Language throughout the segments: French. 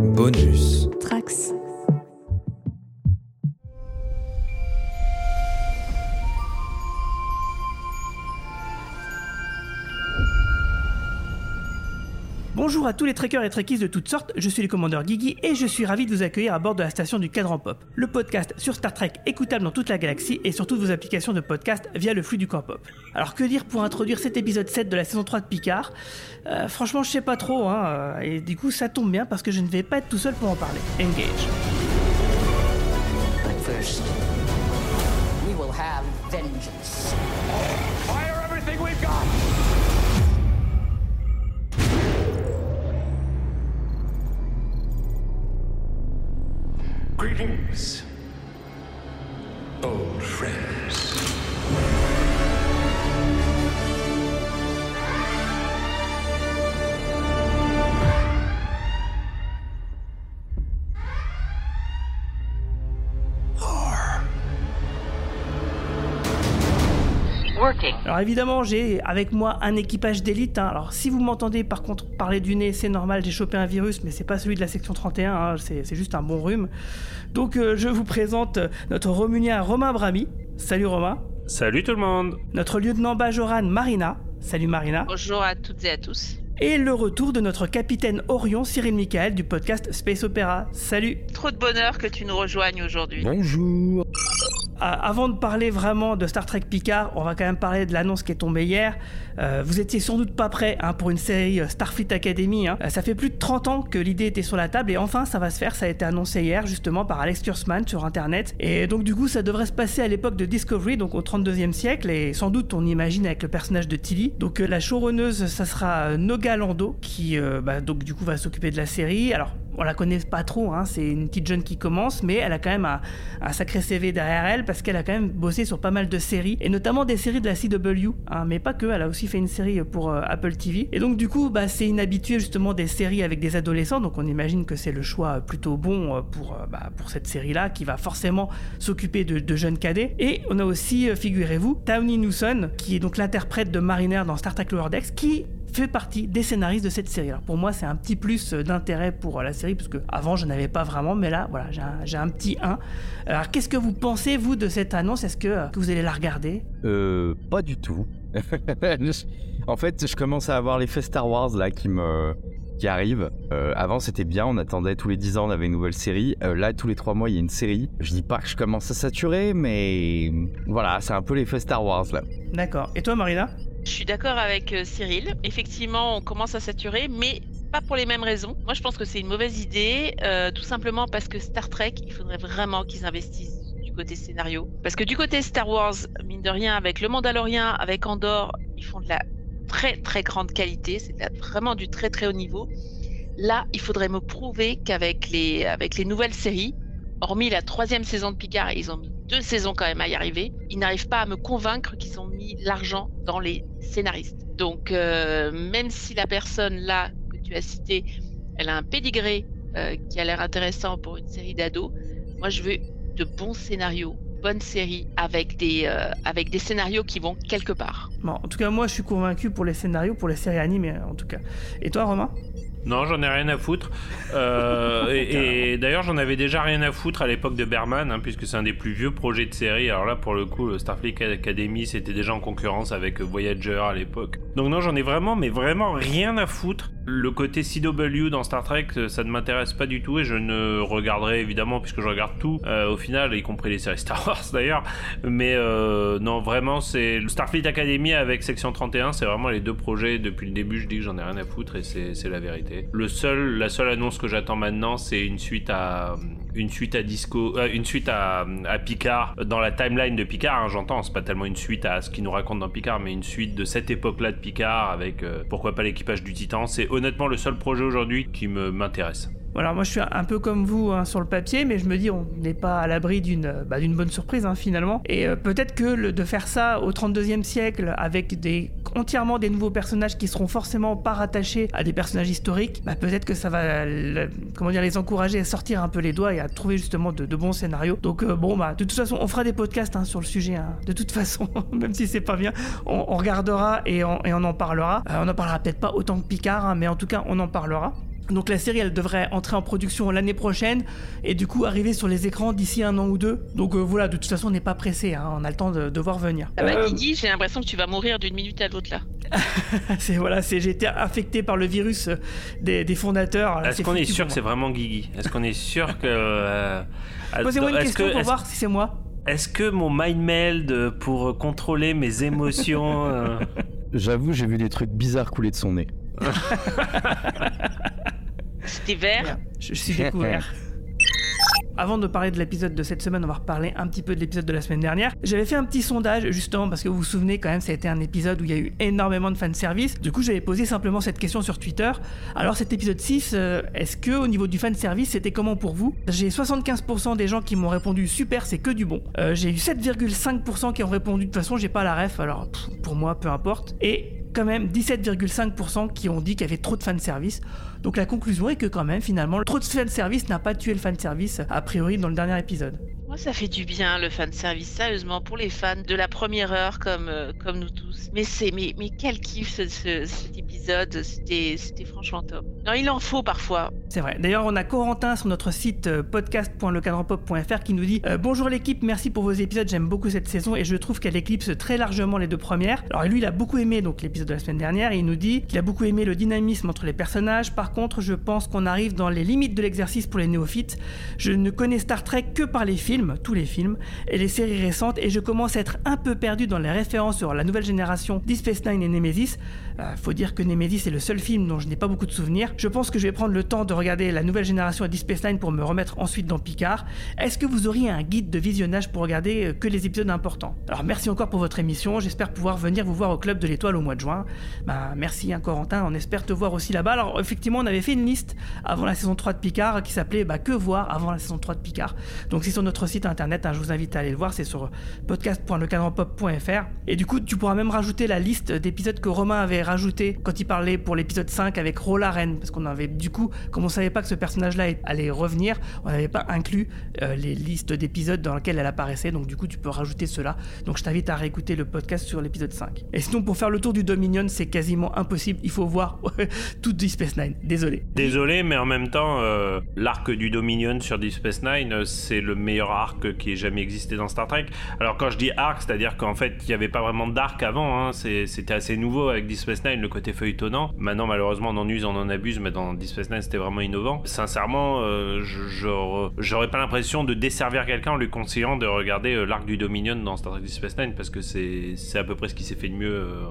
Bonus. Trax. Bonjour à tous les trekkers et trekkies de toutes sortes, je suis le commandeur Guigui et je suis ravi de vous accueillir à bord de la station du Cadran Pop, le podcast sur Star Trek écoutable dans toute la galaxie et sur toutes vos applications de podcast via le flux du Camp Pop. Alors que dire pour introduire cet épisode 7 de la saison 3 de Picard? Euh, Franchement je sais pas trop, hein, et du coup ça tombe bien parce que je ne vais pas être tout seul pour en parler. Engage. Greetings, old friends. Alors évidemment, j'ai avec moi un équipage d'élite. hein. Alors si vous m'entendez par contre parler du nez, c'est normal, j'ai chopé un virus, mais c'est pas celui de la section 31, hein, c'est c'est juste un bon rhume. Donc euh, je vous présente euh, notre Romunien Romain Brami. Salut Romain. Salut tout le monde Notre lieutenant Bajoran Marina. Salut Marina. Bonjour à toutes et à tous. Et le retour de notre capitaine Orion Cyril Michael du podcast Space Opera. Salut. Trop de bonheur que tu nous rejoignes aujourd'hui. Bonjour. Ah, avant de parler vraiment de Star Trek Picard, on va quand même parler de l'annonce qui est tombée hier. Euh, vous étiez sans doute pas prêt hein, pour une série euh, Starfleet Academy. hein. Euh, ça fait plus de 30 ans que l'idée était sur la table et enfin ça va se faire. Ça a été annoncé hier justement par Alex Kurzman sur internet. Et donc du coup ça devrait se passer à l'époque de Discovery, donc au 32e siècle. Et sans doute on imagine avec le personnage de Tilly. Donc euh, la showrunneuse ça sera euh, Noga Lando qui euh, bah, du coup va s'occuper de la série. Alors on la connaît pas trop, hein, c'est une petite jeune qui commence, mais elle a quand même un, sacré CV derrière elle parce qu'elle a quand même bossé sur pas mal de séries, et notamment des séries de la CW, hein, mais pas que, elle a aussi fait une série pour euh, Apple TV. Et donc du coup, bah, c'est inhabitué justement des séries avec des adolescents, donc on imagine que c'est le choix plutôt bon euh, pour, euh, bah, pour cette série-là, qui va forcément s'occuper de, jeunes cadets. Et on a aussi, euh, figurez-vous, Tawny Newson, qui est donc l'interprète de Mariner dans Star Trek Lower Decks, qui fait partie des scénaristes de cette série. Alors pour moi, c'est un petit plus euh, d'intérêt pour euh, la série, parce que avant, je n'avais pas vraiment, mais là, voilà, j'ai un, j'ai un petit 1. Alors, qu'est-ce que vous pensez, vous, de cette annonce? Est-ce que, euh, que vous allez la regarder? Euh, pas du tout. en fait, je commence à avoir l'effet Star Wars là qui me qui arrive. Euh, avant, c'était bien, on attendait tous les 10 ans, on avait une nouvelle série. Euh, là, tous les 3 mois, il y a une série. Je dis pas que je commence à saturer, mais voilà, c'est un peu l'effet Star Wars là. D'accord. Et toi, Marina? Je suis d'accord avec euh, Cyril. Effectivement, on commence à saturer, mais pas pour les mêmes raisons. Moi, je pense que c'est une mauvaise idée, euh, tout simplement parce que Star Trek, il faudrait vraiment qu'ils investissent du côté scénario. Parce que du côté Star Wars, mine de rien, avec le Mandalorien, avec Andorre, ils font de la très très grande qualité, c'est vraiment du très très haut niveau. Là, il faudrait me prouver qu'avec les, avec les nouvelles séries, hormis la troisième saison de Picard, ils ont mis deux saisons quand même à y arriver, ils n'arrivent pas à me convaincre qu'ils ont mis l'argent dans les scénaristes. Donc, euh, même si la personne là que tu as citée, elle a un pédigré euh, qui a l'air intéressant pour une série d'ados, moi je veux de bons scénarios, bonnes séries avec des, euh, avec des scénarios qui vont quelque part. Bon, en tout cas, moi, je suis convaincu pour les scénarios, pour les séries animées, en tout cas. Et toi, Romain? Non, j'en ai rien à foutre. Euh, et et d'ailleurs, j'en avais déjà rien à foutre à l'époque de Berman, hein, puisque c'est un des plus vieux projets de série. Alors là, pour le coup, le Starfleet Academy, c'était déjà en concurrence avec Voyager à l'époque. Donc non, j'en ai vraiment, mais vraiment rien à foutre. Le côté CW dans Star Trek, euh, ça ne m'intéresse pas du tout et je ne regarderai évidemment, puisque je regarde tout, euh, au final, y compris les séries Star Wars d'ailleurs. Mais euh, non, vraiment, c'est le Starfleet Academy avec Section 31, c'est vraiment les deux projets. Depuis le début, je dis que j'en ai rien à foutre et c'est la vérité. Le seul, la seule annonce que j'attends maintenant, c'est une suite à une suite à euh, Picard dans la timeline de Picard. hein, J'entends, c'est pas tellement une suite à ce qu'il nous raconte dans Picard, mais une suite de cette époque-là de Picard avec euh, pourquoi pas l'équipage du Titan. C'est honnêtement le seul projet aujourd'hui qui me m'intéresse. Voilà, moi je suis un peu comme vous hein, sur le papier, mais je me dis on n'est pas à l'abri d'une euh, bah, bonne surprise hein, finalement. Et euh, peut-être que de faire ça au 32e siècle avec des entièrement des nouveaux personnages qui seront forcément pas rattachés à des personnages historiques, bah, peut-être que ça va comment dire les encourager à sortir un peu les doigts et à trouver justement de, bons scénarios. Donc euh, bon bah de toute façon on fera des podcasts hein, sur le sujet. De toute façon, même si c'est pas bien, on, regardera et on, en parlera. On en parlera peut-être pas autant que Picard, mais en tout cas on en parlera. Donc la série, elle devrait entrer en production l'année prochaine et du coup arriver sur les écrans d'ici un an ou deux. Donc euh, voilà, de toute façon, on n'est pas pressé, hein, on a le temps de, de voir venir. Ah bah, Euh, Guigui, j'ai l'impression que tu vas mourir d'une minute à l'autre là. c'est voilà, c'est j'ai été affecté par le virus euh, des, des fondateurs. Est-ce qu'on est sûr que c'est vraiment Guigui? Est-ce qu'on est sûr que. euh, Posez-moi une question que- pour voir si c'est moi. Est-ce que mon mind meld pour contrôler mes émotions. euh, J'avoue, j'ai vu des trucs bizarres couler de son nez. C'était vert. Je, suis découvert. Avant de parler de l'épisode de cette semaine, on va reparler un petit peu de l'épisode de la semaine dernière. J'avais fait un petit sondage justement parce que vous vous souvenez quand même, ça a été un épisode où il y a eu énormément de fanservice. Du coup, j'avais posé simplement cette question sur Twitter. Alors cet épisode 6, euh, est-ce que au niveau du fanservice, c'était comment pour vous? J'ai 75% des gens qui m'ont répondu super, c'est que du bon. Euh, j'ai eu 7,5% qui ont répondu de toute façon, j'ai pas la ref, alors pff, pour moi, peu importe. Et quand même 17,5% qui ont dit qu'il y avait trop de fanservice. Donc la conclusion est que quand même finalement trop de fanservice n'a pas tué le fanservice a priori dans le dernier épisode. Moi, ça fait du bien le fan service, sérieusement, pour les fans de la première heure comme, euh, comme nous tous. Mais c'est mais, mais quel kiff ce- ce- cet épisode, c'était franchement top. Non, il en faut parfois. C'est vrai. D'ailleurs, on a Corentin sur notre site euh, podcast.lecadranpop.fr qui nous dit euh, Bonjour l'équipe, merci pour vos épisodes, j'aime beaucoup cette saison et je trouve qu'elle éclipse très largement les deux premières. Alors lui, il a beaucoup aimé l'épisode de la semaine dernière et il nous dit qu'il a beaucoup aimé le dynamisme entre les personnages. Par contre, je pense qu'on arrive dans les limites de l'exercice pour les néophytes. Je ne connais Star Trek que par les films, tous les films, et les séries récentes et je commence à être un peu perdu dans les références sur la nouvelle génération Deep Space Nine et Nemesis. Euh, faut dire que Nemesis est le seul film dont je n'ai pas beaucoup de souvenirs. Je pense que je vais prendre le temps de regarder la nouvelle génération et Space Nine pour me remettre ensuite dans Picard. Est-ce que vous auriez un guide de visionnage pour regarder euh, que les épisodes importants? Alors merci encore pour votre émission. J'espère pouvoir venir vous voir au club de l'étoile au mois de juin. Bah merci hein, Corentin. On espère te voir aussi là-bas. Alors effectivement, on avait fait une liste avant la saison 3 de Picard qui s'appelait bah, Que voir avant la saison 3 de Picard. Donc c'est sur notre site internet. hein, je vous invite à aller le voir. C'est sur podcast.lecadranpop.fr. Et du coup, tu pourras même rajouter la liste d'épisodes que Romain avait rajouté quand il parlait pour l'épisode 5 avec Rola Ren. Parce qu'on avait, du coup, comme on savait pas que ce personnage-là allait revenir, on n'avait pas inclus euh, les listes d'épisodes dans lesquelles elle apparaissait. Donc du coup, tu peux rajouter cela. Donc je t'invite à réécouter le podcast sur l'épisode 5. Et sinon, pour faire le tour du Dominion, c'est quasiment impossible. Il faut voir tout Deep Space Nine. Désolé. Désolé, mais en même temps, euh, l'arc du Dominion sur Deep Space Nine, euh, c'est le meilleur arc qui ait jamais existé dans Star Trek. Alors quand je dis arc, c'est-à-dire qu'en fait, il n'y avait pas vraiment d'arc avant. hein. C'était assez nouveau avec Deep Space Nine, le côté feuilletonnant. Maintenant, malheureusement, on en use, on en abuse, mais dans Deep Space Nine, c'était vraiment innovant. Sincèrement, euh, j'aurais pas l'impression de desservir quelqu'un en lui conseillant de regarder euh, l'arc du Dominion dans Star Trek Deep Space Nine, parce que c'est c'est à peu près ce qui s'est fait de mieux euh,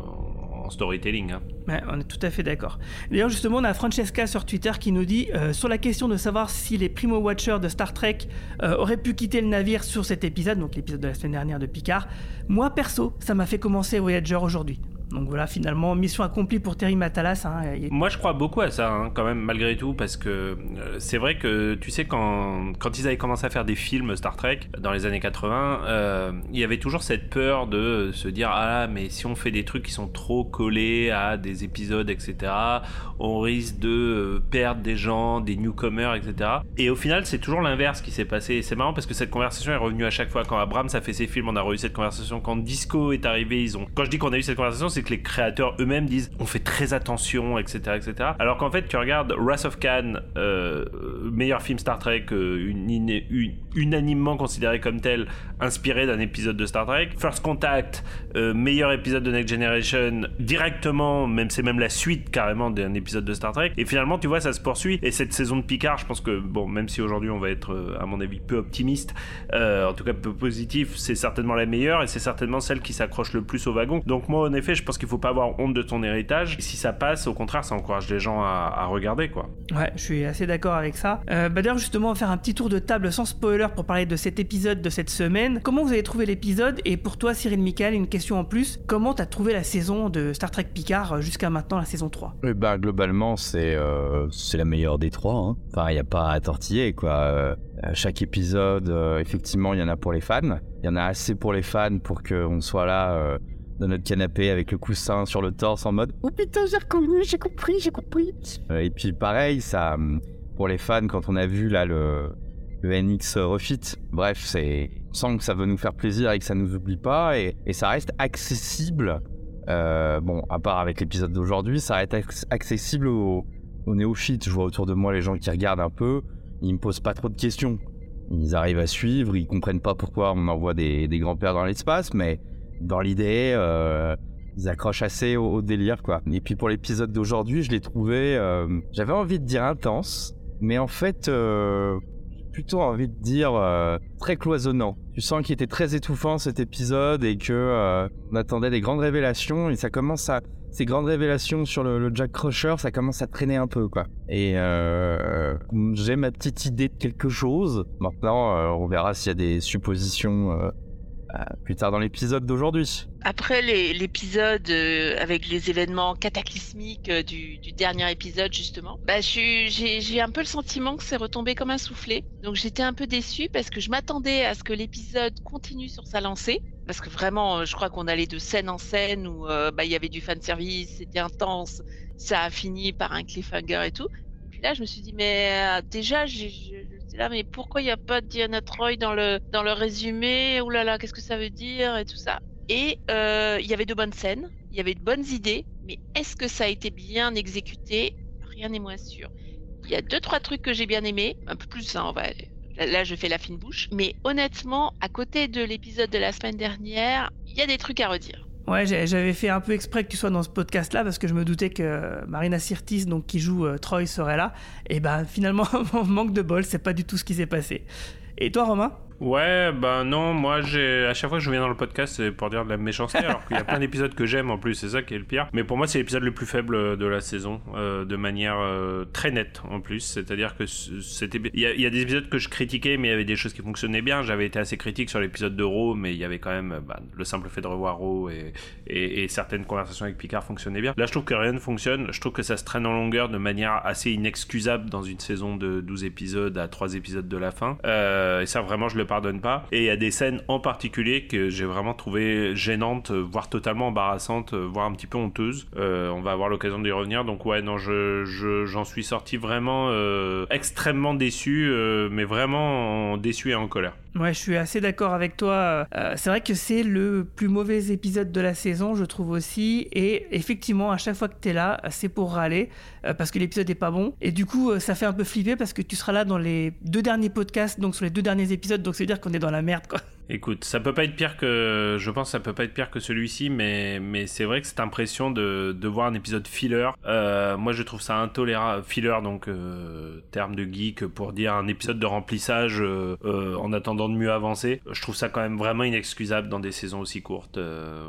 storytelling. hein. On est tout à fait d'accord. D'ailleurs, justement, on a Francesca sur Twitter qui nous dit euh, sur la question de savoir si les primo watchers de Star Trek euh, auraient pu quitter le navire sur cet épisode, donc l'épisode de la semaine dernière de Picard. Moi, perso, ça m'a fait commencer Voyager aujourd'hui. Donc voilà, finalement, mission accomplie pour Terry Matalas. hein, Moi, je crois beaucoup à ça, hein, quand même, malgré tout, parce que euh, c'est vrai que, tu sais, quand, quand ils avaient commencé à faire des films Star Trek dans les années 80, euh, il y avait toujours cette peur de se dire Ah, mais si on fait des trucs qui sont trop collés à des épisodes, etc., on risque de euh, perdre des gens, des newcomers, etc. Et au final, c'est toujours l'inverse qui s'est passé. C'est marrant parce que cette conversation est revenue à chaque fois. Quand Abrams a fait ses films, on a eu cette conversation. Quand Disco est arrivé, ils ont. Quand je dis qu'on a eu cette conversation, c'est que les créateurs eux-mêmes disent on fait très attention, etc., etc. Alors qu'en fait, tu regardes Wrath of Khan, euh, meilleur film Star Trek, euh, unanimement considéré comme tel, inspiré d'un épisode de Star Trek. First Contact, euh, meilleur épisode de Next Generation, directement, même c'est même la suite carrément d'un épisode de Star Trek. Et finalement, tu vois, ça se poursuit. Et cette saison de Picard, je pense que bon, même si aujourd'hui on va être, à mon avis, peu optimiste, en tout cas peu positif, c'est certainement la meilleure et c'est certainement celle qui s'accroche le plus au wagon. Donc moi, en effet, je pense qu'il faut pas avoir honte de ton héritage. Et si ça passe, au contraire, ça encourage les gens à, à regarder, quoi. Ouais, je suis assez d'accord avec ça. Euh, bah D'ailleurs, justement, on va faire un petit tour de table sans spoiler pour parler de cet épisode de cette semaine. Comment vous avez trouvé l'épisode? Et pour toi, Cyril Michael, une question en plus. Comment t'as trouvé la saison de Star Trek Picard euh, jusqu'à maintenant, la saison 3 Eh ben, globalement, c'est euh, c'est la meilleure des trois. hein. Enfin, il n'y a pas à tortiller, quoi. Euh, à chaque épisode, euh, effectivement, il y en a pour les fans. Il y en a assez pour les fans pour qu'on soit là euh, dans notre canapé avec le coussin sur le torse en mode « Oh putain, j'ai reconnu, j'ai compris, j'ai compris Euh, Et puis pareil, ça, hum, pour les fans, quand on a vu là le, le NX Refit, bref, c'est... On sent que ça veut nous faire plaisir et que ça nous oublie pas. Et, et ça reste accessible euh, bon, à part avec l'épisode d'aujourd'hui, ça acc- accessible aux, au néophyte, je vois autour de moi les gens qui regardent un peu, ils me posent pas trop de questions. Ils arrivent à suivre, ils comprennent pas pourquoi on envoie des, des grands-pères dans l'espace, mais dans l'idée, euh, ils accrochent assez au, délire, quoi. Et puis pour l'épisode d'aujourd'hui, je l'ai trouvé, euh, j'avais envie de dire intense, mais en fait, euh, plutôt envie de dire très cloisonnant. Tu sens qu'il était très étouffant cet épisode et que on attendait des grandes révélations et ça commence à ces grandes révélations sur le, Jack Crusher, ça commence à traîner un peu, quoi. Et j'ai ma petite idée de quelque chose. Maintenant, on verra s'il y a des suppositions plus tard dans l'épisode d'aujourd'hui. Après l'épisode euh, avec les événements cataclysmiques euh, du, dernier épisode justement, bah, j'ai un peu le sentiment que c'est retombé comme un soufflet. Donc j'étais un peu déçue parce que je m'attendais à ce que l'épisode continue sur sa lancée. Parce que vraiment, je crois qu'on allait de scène en scène où euh, bah, il y avait du fan service, c'était intense, ça a fini par un cliffhanger et tout. Et puis là, je me suis dit, mais euh, déjà, là, mais pourquoi il n'y a pas Diana Troy dans le, dans le résumé? Ouh là là, qu'est-ce que ça veut dire Et tout ça? Et euh, il y avait de bonnes scènes, il y avait de bonnes idées, mais est-ce que ça a été bien exécuté? Rien n'est moins sûr. Il y a deux, trois trucs que j'ai bien aimés, un peu plus, hein, on va Là, je fais la fine bouche. Mais honnêtement, à côté de l'épisode de la semaine dernière, il y a des trucs à redire. Ouais, j'avais fait un peu exprès que tu sois dans ce podcast-là parce que je me doutais que Marina Sirtis, donc qui joue euh, Troy, serait là. Et ben finalement, manque de bol, c'est pas du tout ce qui s'est passé. Et toi, Romain? Ouais, bah non, moi j'ai à chaque fois que je viens dans le podcast, c'est pour dire de la méchanceté, alors qu'il y a plein d'épisodes que j'aime en plus, c'est ça qui est le pire. Mais pour moi, c'est l'épisode le plus faible de la saison, euh, de manière euh, très nette en plus. C'est-à-dire que c'était, il y, a, des épisodes que je critiquais, mais il y avait des choses qui fonctionnaient bien. J'avais été assez critique sur l'épisode de Raw, mais il y avait quand même bah, le simple fait de revoir Raw et, certaines conversations avec Picard fonctionnaient bien. Là, je trouve que rien ne fonctionne. Je trouve que ça se traîne en longueur de manière assez inexcusable dans une saison de 12 épisodes à 3 épisodes de la fin. Euh, et ça, vraiment, je le pardonne pas. Et il y a des scènes en particulier que j'ai vraiment trouvé gênantes, voire totalement embarrassantes, voire un petit peu honteuses. Euh, on va avoir l'occasion d'y revenir. Donc ouais, non, je, je, j'en suis sorti vraiment euh, extrêmement déçu, euh, mais vraiment déçu et en colère. Ouais, je suis assez d'accord avec toi. Euh, c'est vrai que c'est le plus mauvais épisode de la saison, je trouve aussi. Et effectivement, à chaque fois que tu es là, c'est pour râler, euh, parce que l'épisode est pas bon. Et du coup, euh, ça fait un peu flipper parce que tu seras là dans les deux derniers podcasts, donc sur les deux derniers épisodes, donc c'est dire qu'on est dans la merde, quoi. Écoute, ça peut pas être pire que, je pense, que ça peut pas être pire que celui-ci, mais mais c'est vrai que cette impression de, de voir un épisode filler, euh, moi je trouve ça intolérable. Filler, donc euh, terme de geek pour dire un épisode de remplissage euh, en attendant de mieux avancer. Je trouve ça quand même vraiment inexcusable dans des saisons aussi courtes.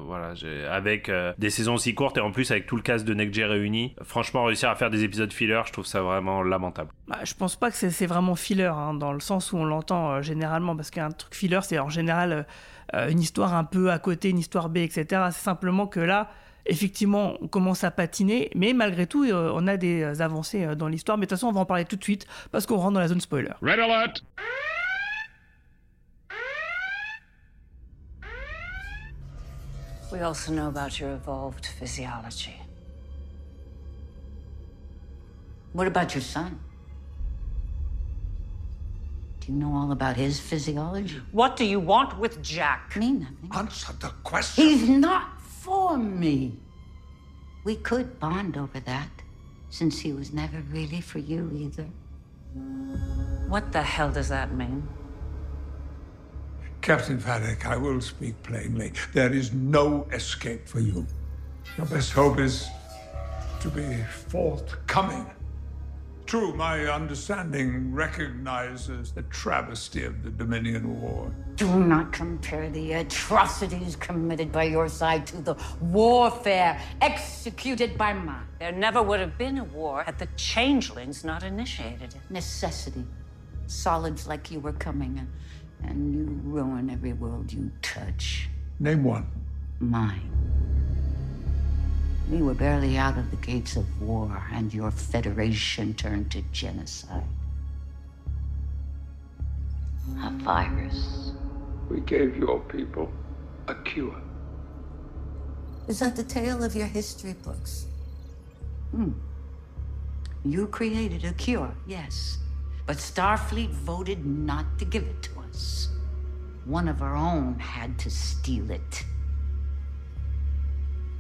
voilà, avec des saisons aussi courtes et en plus avec tout le cast de Next Gen réuni, franchement réussir à faire des épisodes filler, je trouve ça vraiment lamentable. Bah, je pense pas que c'est vraiment filler hein, dans le sens où on l'entend généralement, parce qu'un truc filler, c'est en général euh, une histoire un peu à côté, une histoire B, etc. C'est simplement que là, effectivement, on commence à patiner, mais malgré tout, euh, on a des avancées euh, dans l'histoire. Mais de toute façon, on va en parler tout de suite parce qu'on rentre dans la zone spoiler. Red alert! We also know about your evolved physiology. What about your son? Do you know all about his physiology? What do you want with Jack? Me, nothing. Answer the question. He's not for me. We could bond over that, since he was never really for you either. What the hell does that mean? Captain Vadek, I will speak plainly. There is no escape for you. Your best hope is to be forthcoming. True, my understanding recognizes the travesty of the Dominion War. Do not compare the atrocities committed by your side to the warfare executed by mine. There never would have been a war had the changelings not initiated it. Necessity. Solids like you were coming, and, and you ruin every world you touch. Name one. Mine. We were barely out of the gates of war, and your federation turned to genocide. A virus. We gave your people a cure. Is that the tale of your history books? Hmm. You created a cure, yes. But Starfleet voted not to give it to us. One of our own had to steal it.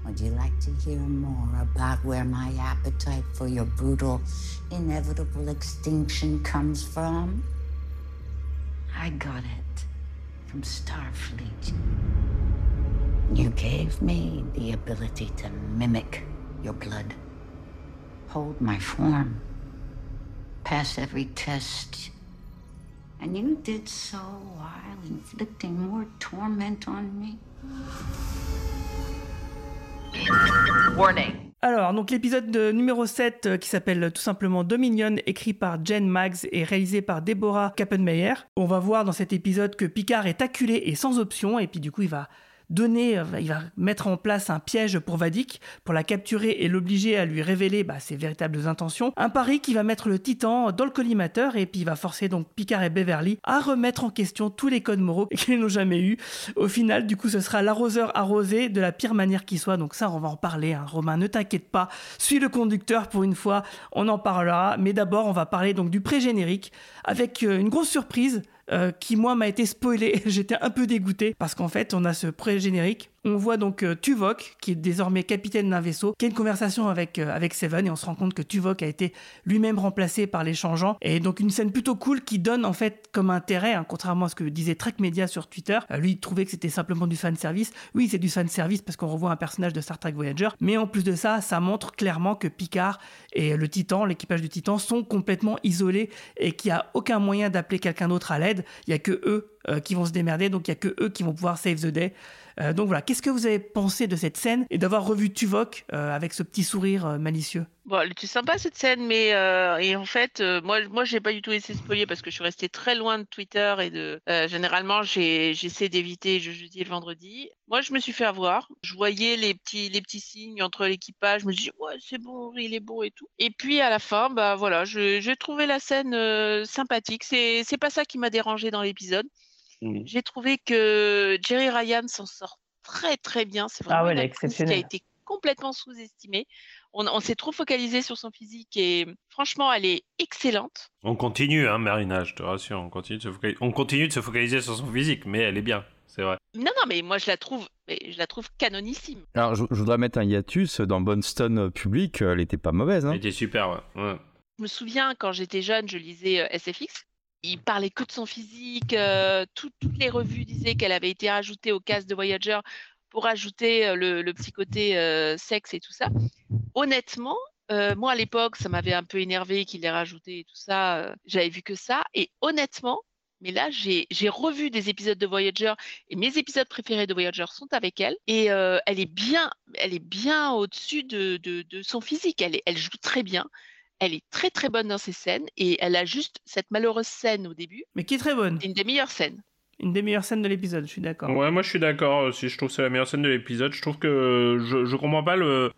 Would you like to hear more about where my appetite for your brutal, inevitable extinction comes from? I got it from Starfleet. You gave me the ability to mimic your blood, hold my form, pass every test. And you did so while inflicting more torment on me. Alors, donc l'épisode de- numéro 7 euh, qui s'appelle tout simplement Dominion, écrit par Jen Maggs et réalisé par Deborah Kappenmeyer. On va voir dans cet épisode que Picard est acculé et sans option, et puis du coup il va donner, euh, il va mettre en place un piège pour Vadik, pour la capturer et l'obliger à lui révéler bah, ses véritables intentions. Un pari qui va mettre le Titan dans le collimateur et puis il va forcer donc Picard et Beverly à remettre en question tous les codes moraux qu'ils n'ont jamais eu. Au final, du coup, ce sera l'arroseur arrosé de la pire manière qui soit. Donc ça, on va en parler. hein. Romain, ne t'inquiète pas. Suis le conducteur pour une fois. On en parlera. Mais d'abord, on va parler donc du pré-générique avec euh, une grosse surprise euh, qui moi m'a été spoilé. J'étais un peu dégoûté parce qu'en fait on a ce pré-générique. On voit donc euh, Tuvok qui est désormais capitaine d'un vaisseau, qui a une conversation avec euh, avec Seven et on se rend compte que Tuvok a été lui-même remplacé par les changeants et donc une scène plutôt cool qui donne en fait comme intérêt, hein, contrairement à ce que disait Trek Media sur Twitter. Euh, lui il trouvait que c'était simplement du fan service. Oui c'est du fan service parce qu'on revoit un personnage de Star Trek Voyager, mais en plus de ça ça montre clairement que Picard et le Titan, l'équipage du Titan sont complètement isolés et qu'il n'y a aucun moyen d'appeler quelqu'un d'autre à l'aide. Il y a que eux euh, qui vont se démerder, donc il y a que eux qui vont pouvoir save the day. Euh, donc voilà, qu'est-ce que vous avez pensé de cette scène et d'avoir revu Tuvok euh, avec ce petit sourire malicieux? Bon, elle était sympa cette scène, mais en fait, moi, moi, j'ai pas du tout essayé de spoiler parce que je suis restée très loin de Twitter et de. généralement, j'essaie d'éviter le jeudi et le vendredi. Moi, je me suis fait avoir. Je voyais les petits, les petits signes entre l'équipage. Je me dis, ouais, c'est bon, il est bon et tout. Et puis à la fin, bah voilà, je, j'ai trouvé la scène sympathique. C'est pas ça qui m'a dérangé dans l'épisode. Mhm. J'ai trouvé que Jerry Ryan s'en sort très très bien. C'est Ah vraiment ouais, elle une est actrice qui a été complètement sous-estimée. On, on s'est trop focalisé sur son physique et franchement, elle est excellente. On continue, hein, Marina, je te rassure. On continue, de se focaliser, on continue de se focaliser sur son physique, mais elle est bien, c'est vrai. Non, non, mais moi je la trouve, je la trouve canonissime. Alors, je, je voudrais mettre un hiatus dans Boston euh, Public, elle était pas mauvaise. Hein. Elle était super, ouais. ouais. Je me souviens quand j'étais jeune, je lisais euh, SFX. Il parlait que de son physique. euh, tout- toutes les revues disaient qu'elle avait été rajoutée au cast de Voyager pour ajouter euh, le, le euh, sexe et tout ça. Honnêtement, moi à l'époque, ça m'avait un peu énervé qu'il l'ait rajouté et tout ça. J'avais vu que ça. Et honnêtement, mais là, j'ai revu des épisodes de Voyager et mes épisodes préférés de Voyager sont avec elle. Et elle est bien, elle est bien au-dessus de, son physique. Elle joue très bien. Elle est très très bonne dans ses scènes et elle a juste cette malheureuse scène au début. Mais qui est très bonne? C'est une des meilleures scènes. Une des meilleures scènes de l'épisode, je suis d'accord. Ouais, moi je suis d'accord aussi. Je trouve que c'est la meilleure scène de l'épisode. Je trouve que je, je comprends pas le, euh,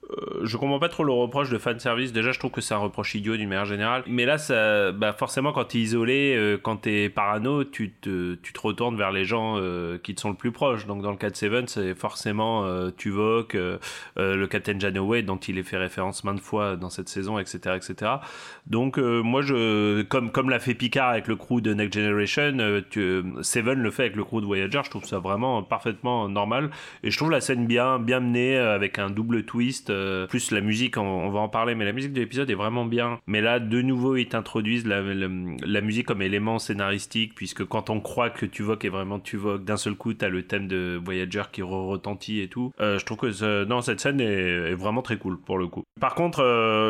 je comprends pas trop le reproche de fan service. Déjà, je trouve que c'est un reproche idiot d'une manière générale. Mais là, ça, bah forcément, quand t'es isolé, euh, quand t'es parano, tu te, tu te retournes vers les gens euh, qui te sont le plus proches. Donc dans le cas de Seven, c'est forcément euh, Tuvok, euh, euh, le Captain Janeway dont il est fait référence maintes fois dans cette saison, etc., etc. Donc euh, moi, je, comme comme l'a fait Picard avec le crew de Next Generation, euh, tu- Seven le fait avec le crew de Voyager. Je trouve ça vraiment parfaitement normal. Et je trouve la scène bien bien menée euh, avec un double twist. euh, plus la musique, on, va en parler, mais la musique de l'épisode est vraiment bien. Mais là, de nouveau, ils t'introduisent la, musique comme élément scénaristique, puisque quand on croit que Tuvok est vraiment Tuvok, d'un seul coup, t'as le thème de Voyager qui re- retentit et tout. Euh, je trouve que ce- non, cette scène est, est vraiment très cool pour le coup. Par contre,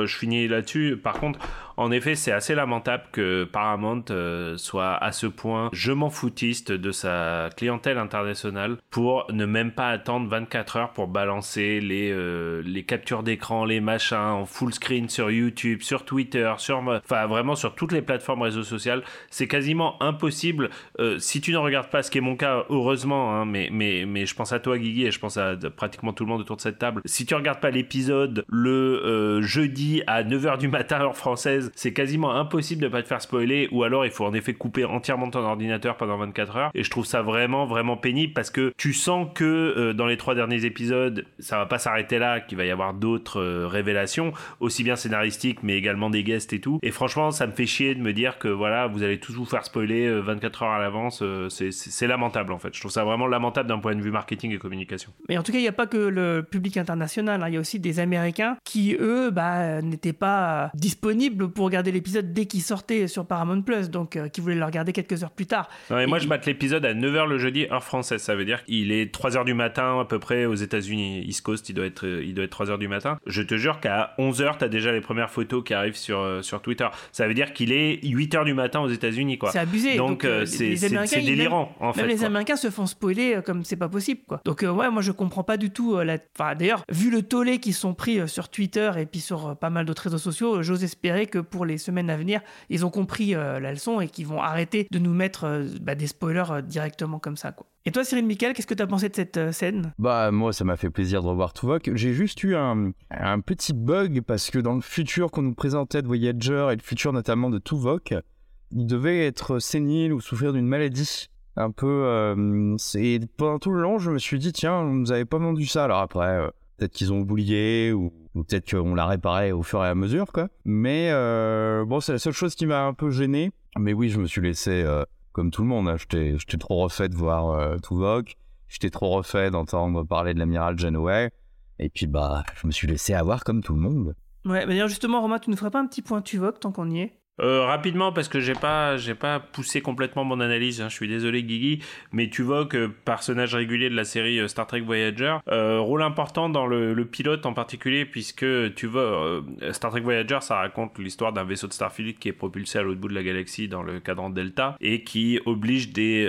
je finis là-dessus. Par contre, en effet, c'est assez lamentable que Paramount euh, soit à ce point je m'en foutiste de sa clientèle internationale pour ne même pas attendre 24 heures pour balancer les, euh, les captures d'écran, les machins en full screen sur YouTube, sur Twitter, sur, enfin vraiment sur toutes les plateformes réseaux sociaux. C'est quasiment impossible euh, si tu ne regardes pas, ce qui est mon cas, heureusement, hein, mais, mais, mais je pense à toi, Guigui, et je pense à pratiquement tout le monde autour de cette table. Si tu regardes pas l'épisode le jeudi à 9h du matin, heure française, c'est quasiment impossible de pas te faire spoiler, ou alors il faut en effet couper entièrement ton ordinateur pendant 24 heures. Et je trouve ça vraiment, vraiment pénible parce que tu sens que euh, dans les trois derniers épisodes, ça va pas s'arrêter là, qu'il va y avoir d'autres euh, révélations, aussi bien scénaristiques, mais également des guests et tout. Et franchement, ça me fait chier de me dire que voilà, vous allez tous vous faire spoiler 24 heures à l'avance. c'est lamentable en fait. Je trouve ça vraiment lamentable d'un point de vue marketing et communication. Mais en tout cas, il n'y a pas que le public international. Hein. Il y a aussi des Américains qui, eux, bah, n'étaient pas disponibles pour regarder l'épisode dès qu'il sortait sur Paramount Plus, donc qui voulaient le regarder quelques heures plus tard. Non, et moi, je mate l'épisode à 9h le jeudi, heure française. Ça veut dire qu'il est 3h du matin à peu près aux États-Unis, East Coast, il doit être, il doit être 3h du matin. Je te jure qu'à 11h, tu as déjà les premières photos qui arrivent sur, euh, sur Twitter. Ça veut dire qu'il est 8h du matin aux États-Unis, quoi. C'est abusé. Donc, euh, c'est délirant, en fait. Même les Américains se font spoiler euh, comme c'est pas possible, quoi. Donc, ouais, moi, je comprends pas du tout la. Enfin, d'ailleurs, vu le tollé qui sont pris sur Twitter et puis sur pas mal d'autres réseaux sociaux, j'ose espérer que pour les semaines à venir, ils ont compris la leçon et qu'ils vont arrêter de nous mettre bah, des spoilers directement comme ça, quoi. Et toi, Cyril Michael, qu'est-ce que tu as pensé de cette euh, scène? Bah, moi, ça m'a fait plaisir de revoir Tuvok. J'ai juste eu un, petit bug parce que dans le futur qu'on nous présentait de Voyager et le futur notamment de Tuvok, il devait être sénile ou souffrir d'une maladie. Un peu. Euh, et pendant tout le long, je me suis dit, tiens, on nous avait pas vendu ça. Alors après, euh, peut-être qu'ils ont oublié ou, peut-être qu'on l'a réparé au fur et à mesure, quoi. Mais bon, c'est la seule chose qui m'a un peu gêné. Mais oui, je me suis laissé comme tout le monde. Hein. J'étais trop refait de voir euh, Tuvok. J'étais trop refait d'entendre parler de l'amiral Janeway. Et puis, bah, je me suis laissé avoir comme tout le monde. Ouais, mais d'ailleurs, justement, Romain, tu ne ferais pas un petit point Tuvok tant qu'on y est? Euh, rapidement parce que j'ai pas j'ai pas poussé complètement mon analyse. Hein, je suis désolé Guigui, mais tu vois que personnage régulier de la série euh, Star Trek Voyager, euh, rôle important dans le, pilote en particulier puisque tu vois Star Trek Voyager, ça raconte l'histoire d'un vaisseau de Starfleet qui est propulsé à l'autre bout de la galaxie dans le cadran Delta et qui oblige des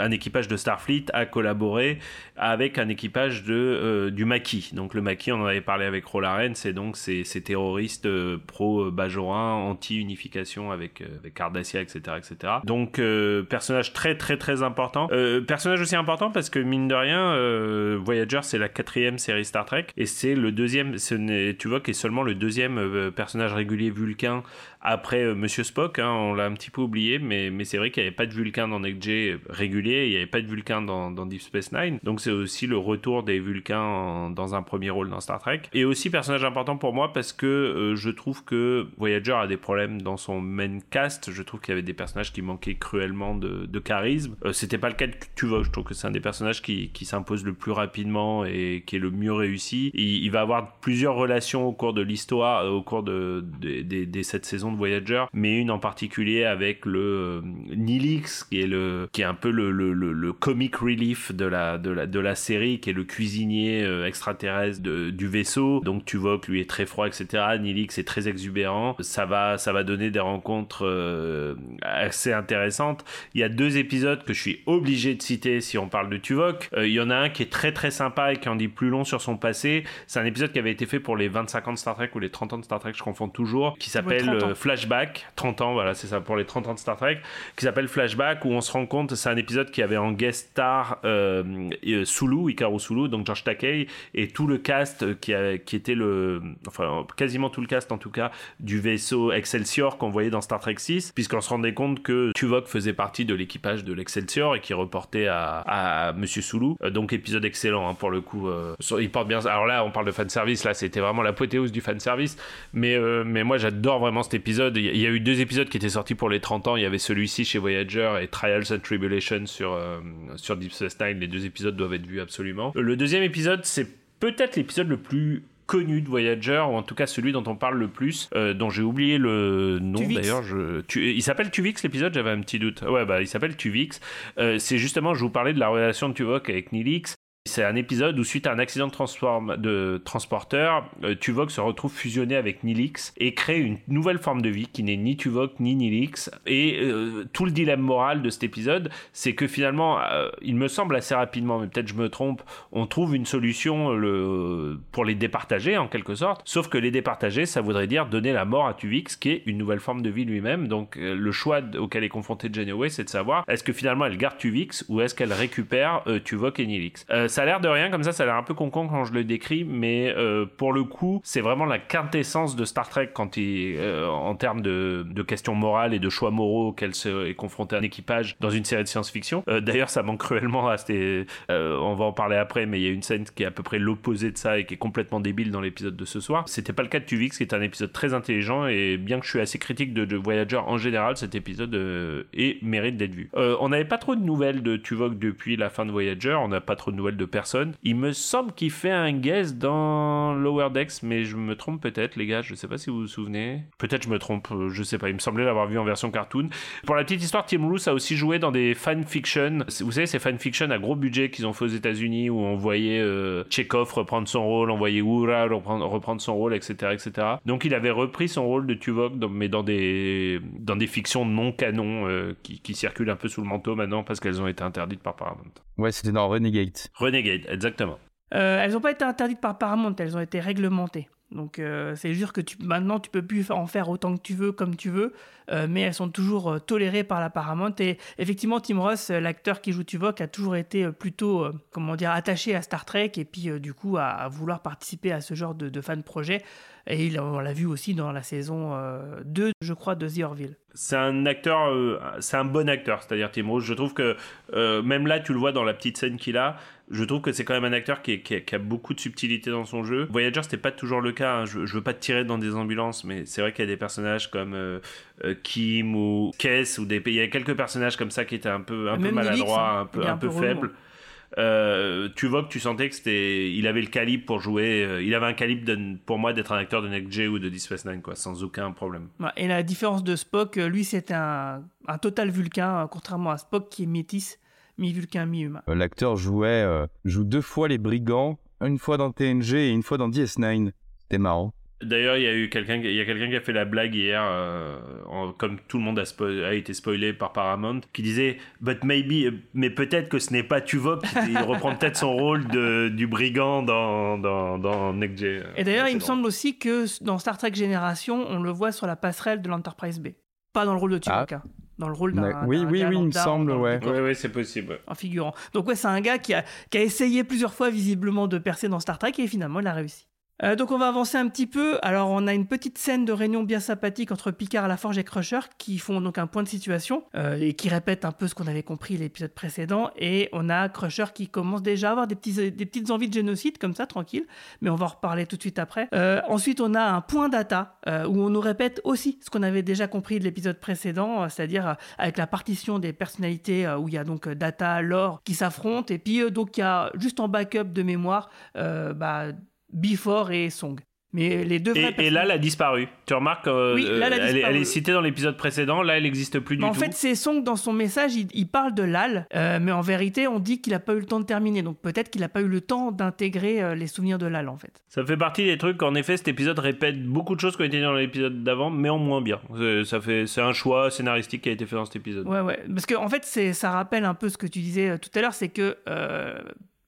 un équipage de Starfleet à collaborer avec un équipage de du Maquis. Donc le Maquis, on en avait parlé avec Rolaren, c'est donc ces, terroristes pro Bajoran anti unification avec, euh, Cardassia, etc., etc. Donc euh, personnage très très très important. Euh, personnage aussi important parce que mine de rien, Voyager c'est la quatrième série Star Trek et c'est le deuxième. tu vois, est seulement le deuxième personnage régulier vulcain après euh, Monsieur Spock, hein, on l'a un petit peu oublié, mais, mais c'est vrai qu'il n'y avait pas de Vulcain dans Next régulier, il n'y avait pas de Vulcain dans, Deep Space Nine, donc c'est aussi le retour des Vulcains dans un premier rôle dans Star Trek. Et aussi personnage important pour moi parce que euh, je trouve que Voyager a des problèmes dans son main cast, je trouve qu'il y avait des personnages qui manquaient cruellement de, charisme. Euh, c'était pas le cas de Tuvok, je trouve que c'est un des personnages qui, qui s'impose le plus rapidement et qui est le mieux réussi. Il, va avoir plusieurs relations au cours de l'histoire, au cours de, des cette saison Voyager, mais une en particulier avec le euh, Nilix, qui est le, qui est un peu le, le, le, comic relief de la, de la, de la série, qui est le cuisinier euh, extraterrestre du vaisseau. Donc tu vois que lui est très froid, etc. Nilix est très exubérant. Ça va, ça va donner des rencontres euh, assez intéressantes. Il y a deux épisodes que je suis obligé de citer si on parle de Tuvok. il y en a un qui est très très sympa et qui en dit plus long sur son passé. C'est un épisode qui avait été fait pour les 25 ans de Star Trek ou les 30 ans de Star Trek, je confonds toujours, qui s'appelle Flashback, 30 ans, voilà, c'est ça pour les 30 ans de Star Trek, qui s'appelle Flashback, où on se rend compte, c'est un épisode qui avait en guest star euh, euh Sulu, Hikaru Sulu, donc George Takei, et tout le cast qui, a, qui était le, enfin, quasiment tout le cast en tout cas, du vaisseau Excelsior qu'on voyait dans Star Trek 6, puisqu'on se rendait compte que Tuvok faisait partie de l'équipage de l'Excelsior et qui reportait à, à Monsieur Sulu. Euh, donc épisode excellent hein, pour le coup. Euh, il porte bien. Alors là, on parle de fan service. Là, c'était vraiment l'apothéose du fan service. Mais mais moi, j'adore vraiment cet épisode il y a eu deux épisodes qui étaient sortis pour les 30 ans. Il y avait celui-ci chez Voyager et Trials and Tribulations sur, euh, sur Deep Space Nine. Les deux épisodes doivent être vus absolument. Le deuxième épisode, c'est peut-être l'épisode le plus connu de Voyager, ou en tout cas celui dont on parle le plus, euh, dont j'ai oublié le nom d'ailleurs. Je... Il s'appelle Tuvix l'épisode, j'avais un petit doute. Ouais, bah il s'appelle Tuvix. Euh, c'est justement, je vous parlais de la relation de Tuvok avec Nilix. C'est un épisode où, suite à un accident de, transporteur, euh, Tuvok se retrouve fusionné avec Nilix et crée une nouvelle forme de vie qui n'est ni Tuvok ni Nilix. Et euh, tout le dilemme moral de cet épisode, c'est que finalement, euh, il me semble assez rapidement, mais peut-être je me trompe, on trouve une solution le, pour les départager en quelque sorte. Sauf que les départager, ça voudrait dire donner la mort à Tuvix, qui est une nouvelle forme de vie lui-même. Donc le choix auquel est confronté Janeway, c'est de savoir est-ce que finalement elle garde Tuvix ou est-ce qu'elle récupère Tuvok et Nilix? Ça a l'air de rien comme ça, ça a l'air un peu concon quand je le décris, mais euh, pour le coup, c'est vraiment la quintessence de Star Trek euh, en termes de, questions morales et de choix moraux auxquels est confronté un équipage dans une série de science-fiction. Euh, d'ailleurs, ça manque cruellement à c'était, on va en parler après, mais il y a une scène qui est à peu près l'opposé de ça et qui est complètement débile dans l'épisode de ce soir. C'était pas le cas de Tuvix, qui est un épisode très intelligent et bien que je suis assez critique de, de Voyager en général, cet épisode est, mérite d'être vu. on n'avait pas trop de nouvelles de Tuvok depuis la fin de Voyager, on n'a pas trop de nouvelles de personne. Il me semble qu'il fait un guest dans Lower Decks, mais je me trompe peut-être, les gars. Je sais pas si vous vous souvenez. Peut-être je me trompe, euh, je sais pas. Il me semblait l'avoir vu en version cartoon. Pour la petite histoire, Tim Roos a aussi joué dans des fanfictions. Vous savez, ces fanfictions à gros budget qu'ils ont fait aux États-Unis où on voyait euh, Chekhov reprendre son rôle, on voyait Ura reprendre, reprendre, son rôle, etc., etc. Donc il avait repris son rôle de Tuvok, mais dans des dans des fictions non canon euh, qui, qui circulent un peu sous le manteau maintenant parce qu'elles ont été interdites par Paramount. Ouais, c'était dans Renegade. Renegade, exactement. Euh, elles n'ont pas été interdites par Paramount, elles ont été réglementées. Donc euh, c'est juste que maintenant tu peux plus en faire autant que tu veux, comme tu veux, euh, mais elles sont toujours tolérées par la Paramount. Et effectivement, Tim Ross, l'acteur qui joue Tuvok, a toujours été plutôt, comment dire, attaché à Star Trek et puis du coup à, vouloir participer à ce genre de, de fan projet. Et il, on l'a vu aussi dans la saison 2, je crois, de The Orville c'est un acteur, c'est un bon acteur, c'est-à-dire Tim Ross. Je trouve que même là, tu le vois dans la petite scène qu'il a, je trouve que c'est quand même un acteur qui, a beaucoup de subtilité dans son jeu. Voyager, c'était pas toujours le cas. Hein. Je, veux pas te tirer dans des ambulances, mais c'est vrai qu'il y a des personnages comme euh, euh, Kim ou Kess ou des. Il y a quelques personnages comme ça qui étaient un peu, un peu maladroits, hein. un peu, un, peu, faibles. Euh, tu vois que tu sentais que c'était, il avait le calibre pour jouer. il avait un calibre pour moi d'être un acteur de Next ou de Deep Space Nine, quoi, sans aucun problème. Et la différence de Spock, lui, c'était un, un total vulcain, contrairement à Spock qui est métis mi-vulcain, mi-humain. Euh, l'acteur jouait euh, joue deux fois les brigands, une fois dans TNG et une fois dans DS9. C'était marrant. D'ailleurs, il y a eu quelqu'un, il y a quelqu'un qui a fait la blague hier, euh, comme tout le monde a, a, été spoilé par Paramount, qui disait, but maybe, mais peut-être que ce n'est pas Tuvok, il reprend peut-être son rôle de, du brigand dans dans, dans Next Et d'ailleurs, il me semble aussi que dans Star Trek Génération, on le voit sur la passerelle de l'Enterprise B, pas dans le rôle de Tuvok. Ah. Dans le rôle d'un. Oui, oui, oui, il me semble, ouais. Oui, oui, c'est possible. En figurant. Donc, ouais, c'est un gars qui a, qui a essayé plusieurs fois, visiblement, de percer dans Star Trek et finalement, il a réussi. Euh, donc on va avancer un petit peu. Alors on a une petite scène de réunion bien sympathique entre Picard, La Forge et Crusher qui font donc un point de situation euh, et qui répètent un peu ce qu'on avait compris l'épisode précédent. Et on a Crusher qui commence déjà à avoir des, petits, petites envies de génocide comme ça, tranquille. Mais on va en reparler tout de suite après. Euh, ensuite on a un point data où on nous répète aussi ce qu'on avait déjà compris de l'épisode précédent, c'est-à-dire avec la partition des personnalités où il y a donc data, lore qui s'affrontent. Et puis donc il y a juste en backup de mémoire bah, Before et Song. Mais les deux et, et, là, elle a disparu. Tu remarques, euh, oui, là, elle, elle, est citée dans l'épisode précédent. Là, elle n'existe plus du tout. En fait, c'est Song dans son message, il, parle de Lal, euh, mais en vérité, on dit qu'il n'a pas eu le temps de terminer. Donc peut-être qu'il n'a pas eu le temps d'intégrer euh, les souvenirs de Lal, en fait. Ça fait partie des trucs. En effet, cet épisode répète beaucoup de choses qui ont été dans l'épisode d'avant, mais en moins bien. Ça fait, c'est un choix scénaristique qui a été fait dans cet épisode. Ouais, ouais. Parce qu'en en fait, ça rappelle un peu ce que tu disais tout à l'heure, c'est que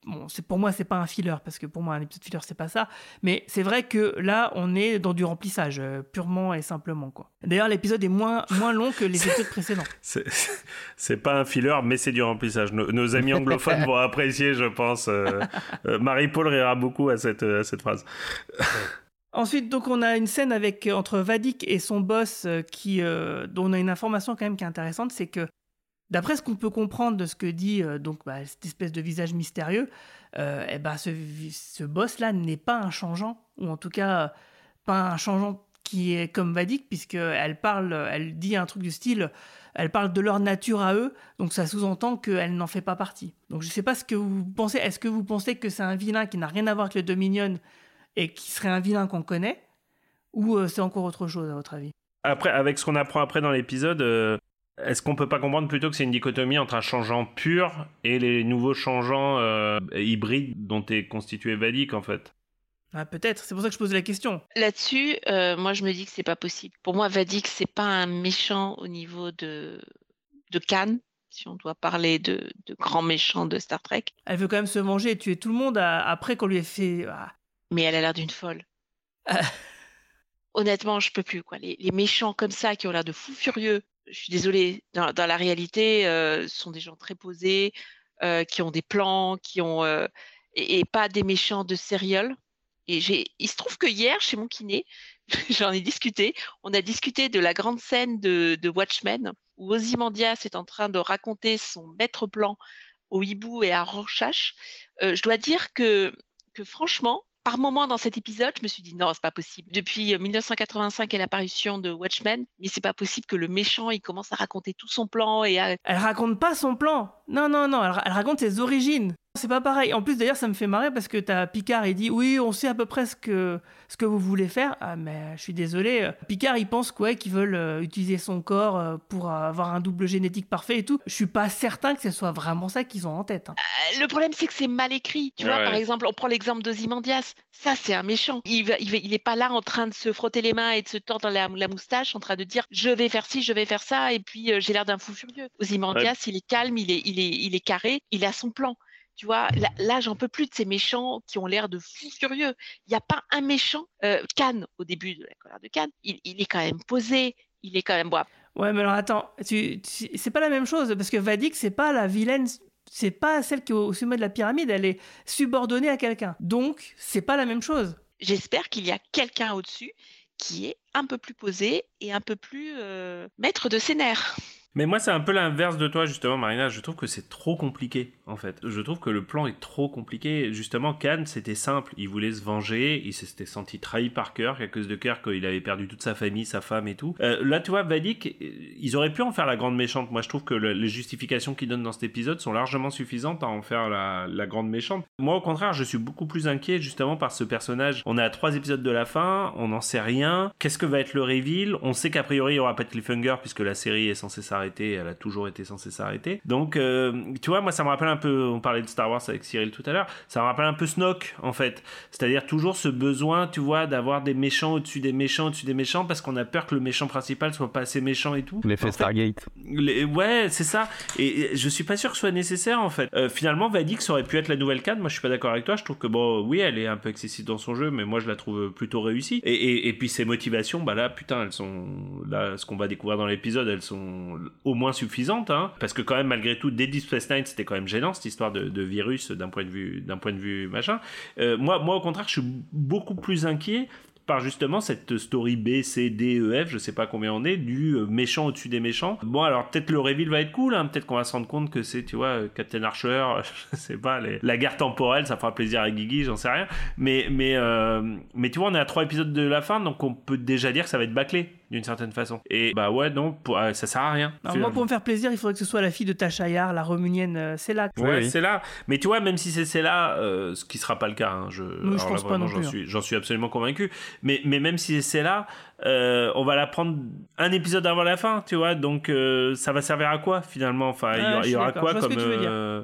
bon, c'est pour moi c'est pas un filler parce que pour moi un épisode filler c'est pas ça, mais c'est vrai que là on est dans du remplissage euh, purement et simplement quoi. D'ailleurs l'épisode est moins moins long que les épisodes précédents. C'est pas un filler mais c'est du remplissage. Nos, amis anglophones vont apprécier je pense. Euh, euh, Marie-Paul rira beaucoup à cette à cette phrase. Ensuite, donc, on a une scène avec entre Vadik et son boss qui, dont on a une information quand même qui est intéressante, c'est que D'après ce qu'on peut comprendre de ce que dit euh, donc bah, cette espèce de visage mystérieux, euh, eh ben, ce, boss-là n'est pas un changeant, ou en tout cas pas un changeant qui est comme Vadik, puisqu'elle parle, elle dit un truc du style, elle parle de leur nature à eux, donc ça sous-entend qu'elle n'en fait pas partie. Donc je ne sais pas ce que vous pensez, est-ce que vous pensez que c'est un vilain qui n'a rien à voir avec le Dominion et qui serait un vilain qu'on connaît, ou euh, c'est encore autre chose à votre avis? Après, avec ce qu'on apprend après dans l'épisode, est-ce qu'on peut pas comprendre plutôt que c'est une dichotomie entre un changeant pur et les nouveaux changeants euh, hybrides dont est constitué Vadik en fait? Ah, Peut-être, c'est pour ça que je pose la question. Là-dessus, euh, moi je me dis que c'est pas possible. Pour moi, Vadik, c'est pas un méchant au niveau de, de Khan, si on doit parler de, de grands méchants de Star Trek. Elle veut quand même se manger et tuer tout le monde après qu'on lui ait fait. Ah. Mais elle a l'air d'une folle. Honnêtement, je peux plus. Quoi. Les, les méchants comme ça qui ont l'air de fous furieux, je suis désolée, dans, la réalité, euh, ce sont des gens très posés, euh, qui ont des plans, qui ont. Euh, et, pas des méchants de serial. Et j'ai, il se trouve que hier, chez mon kiné, j'en ai discuté. On a discuté de la grande scène de, de Watchmen où Ozymandias est en train de raconter son maître plan au hibou et à Rorschach. Je dois dire que franchement, par moment dans cet épisode, je me suis dit non, c'est pas possible. Depuis 1985 et l'apparition de Watchmen, mais c'est pas possible que le méchant il commence à raconter tout son plan et à... Elle raconte pas son plan. Non, non, non, elle raconte ses origines. C'est pas pareil. En plus, d'ailleurs, ça me fait marrer parce que t'as Picard, il dit oui, on sait à peu près ce que, ce que vous voulez faire. Ah, mais je suis désolé. Picard, il pense quoi qu'ils veulent euh, utiliser son corps euh, pour avoir un double génétique parfait et tout. Je suis pas certain que ce soit vraiment ça qu'ils ont en tête. hein. Euh, Le problème, c'est que c'est mal écrit. Tu vois, Ouais. par exemple, on prend l'exemple d'Ozymandias. Ça, c'est un méchant. Il, va, il, va- il est pas là en train de se frotter les mains et de se tordre la, la moustache, en train de dire je vais faire ci, je vais faire ça, et puis euh, j'ai l'air d'un fou furieux. Ozymandias, il est calme, il est, il est, il est carré, il a son plan. Tu vois, là, là, j'en peux plus de ces méchants qui ont l'air de fous furieux. Il n'y a pas un méchant. Euh, Cannes, au début de la colère de Cannes, il, il est quand même posé. Il est quand même. Bon, Ouais, mais alors attends, tu, tu- c'est pas la même chose parce que Vadik, c'est pas la vilaine. C'est pas celle qui est au sommet de la pyramide, elle est subordonnée à quelqu'un. Donc, c'est pas la même chose. j'espère qu'il y a quelqu'un au-dessus qui est un peu plus posé et un peu plus euh, maître de ses nerfs. Mais moi, c'est un peu l'inverse de toi, justement, Marina. Je trouve que c'est trop compliqué, en fait. Je trouve que le plan est trop compliqué. Justement, Khan, c'était simple. Il voulait se venger. Il s'était senti trahi par Kirk, à cause de Kirk, il avait perdu toute sa famille, sa femme et tout. Euh, là, tu vois, Vadik, euh, ils auraient pu en faire la grande méchante. Moi, je trouve que le- les justifications qu'ils donnent dans cet épisode sont largement suffisantes à en faire la, la grande méchante. Moi, au contraire, je suis beaucoup plus inquiet, justement, par ce personnage. On est à trois épisodes de la fin. On n'en sait rien. Qu'est-ce que va être le reveal? On sait qu'a priori, il y aura pas de cliffhanger, puisque la série est censée s'arrêter. Elle a toujours été censée s'arrêter. Donc, euh, tu vois, moi, ça me rappelle un peu. On parlait de Star Wars avec Cyril tout à l'heure. Ça me rappelle un peu Snoke, en fait. C'est-à-dire toujours ce besoin, tu vois, d'avoir des méchants au-dessus des méchants, au-dessus des méchants, parce qu'on a peur que le méchant principal soit pas assez méchant et tout. L'effet Stargate. les- ouais, c'est ça. Et, et je suis pas sûr que ce soit nécessaire en fait. Euh, finalement, Vadik ça aurait pu être la nouvelle canne. Moi, je suis pas d'accord avec toi. Je trouve que bon, oui, elle est un peu excessive dans son jeu, mais moi, je la trouve plutôt réussie. Et, et, et puis ses motivations, bah là, putain, elles sont là, ce qu'on va découvrir dans l'épisode, elles sont au moins suffisantes, hein. Parce que quand même, malgré tout, dès Deep Space Nine, c'était quand même gênant cette histoire de, virus d'un point de vue, d'un point de vue machin. Euh, moi, moi, au contraire, je suis beaucoup plus inquiet par justement cette story B, C, D, E, F, je sais pas combien on est, du euh, méchant au-dessus des méchants. Bon, alors peut-être le reveal va être cool, hein, peut-être qu'on va se rendre compte que c'est, tu vois, euh, Captain Archer, je sais pas, la guerre temporelle, ça fera plaisir à Guigui, j'en sais rien. Mais, mais, mais tu vois, on est à trois épisodes de la fin, donc on peut déjà dire que ça va être bâclé, d'une certaine façon. Et bah ouais, non, pour- euh, ça sert à rien. Alors, moi, pour me faire plaisir, il faudrait que ce soit la fille de Tasha Yar, la romunienne euh, Selak. Ouais, Oui, oui. c'est là. Mais tu vois, même si c'est c'est là, euh, ce qui sera pas le cas, hein, je, je alors là, pense pas vraiment, non j'en plus, hein. suis, j'en suis absolument convaincu. Mais, mais même si c'est là, euh, on va la prendre un épisode avant la fin, tu vois. Donc euh, ça va servir à quoi finalement? Enfin, il y aura- je y, aura quoi Je comme que tu veux dire. euh,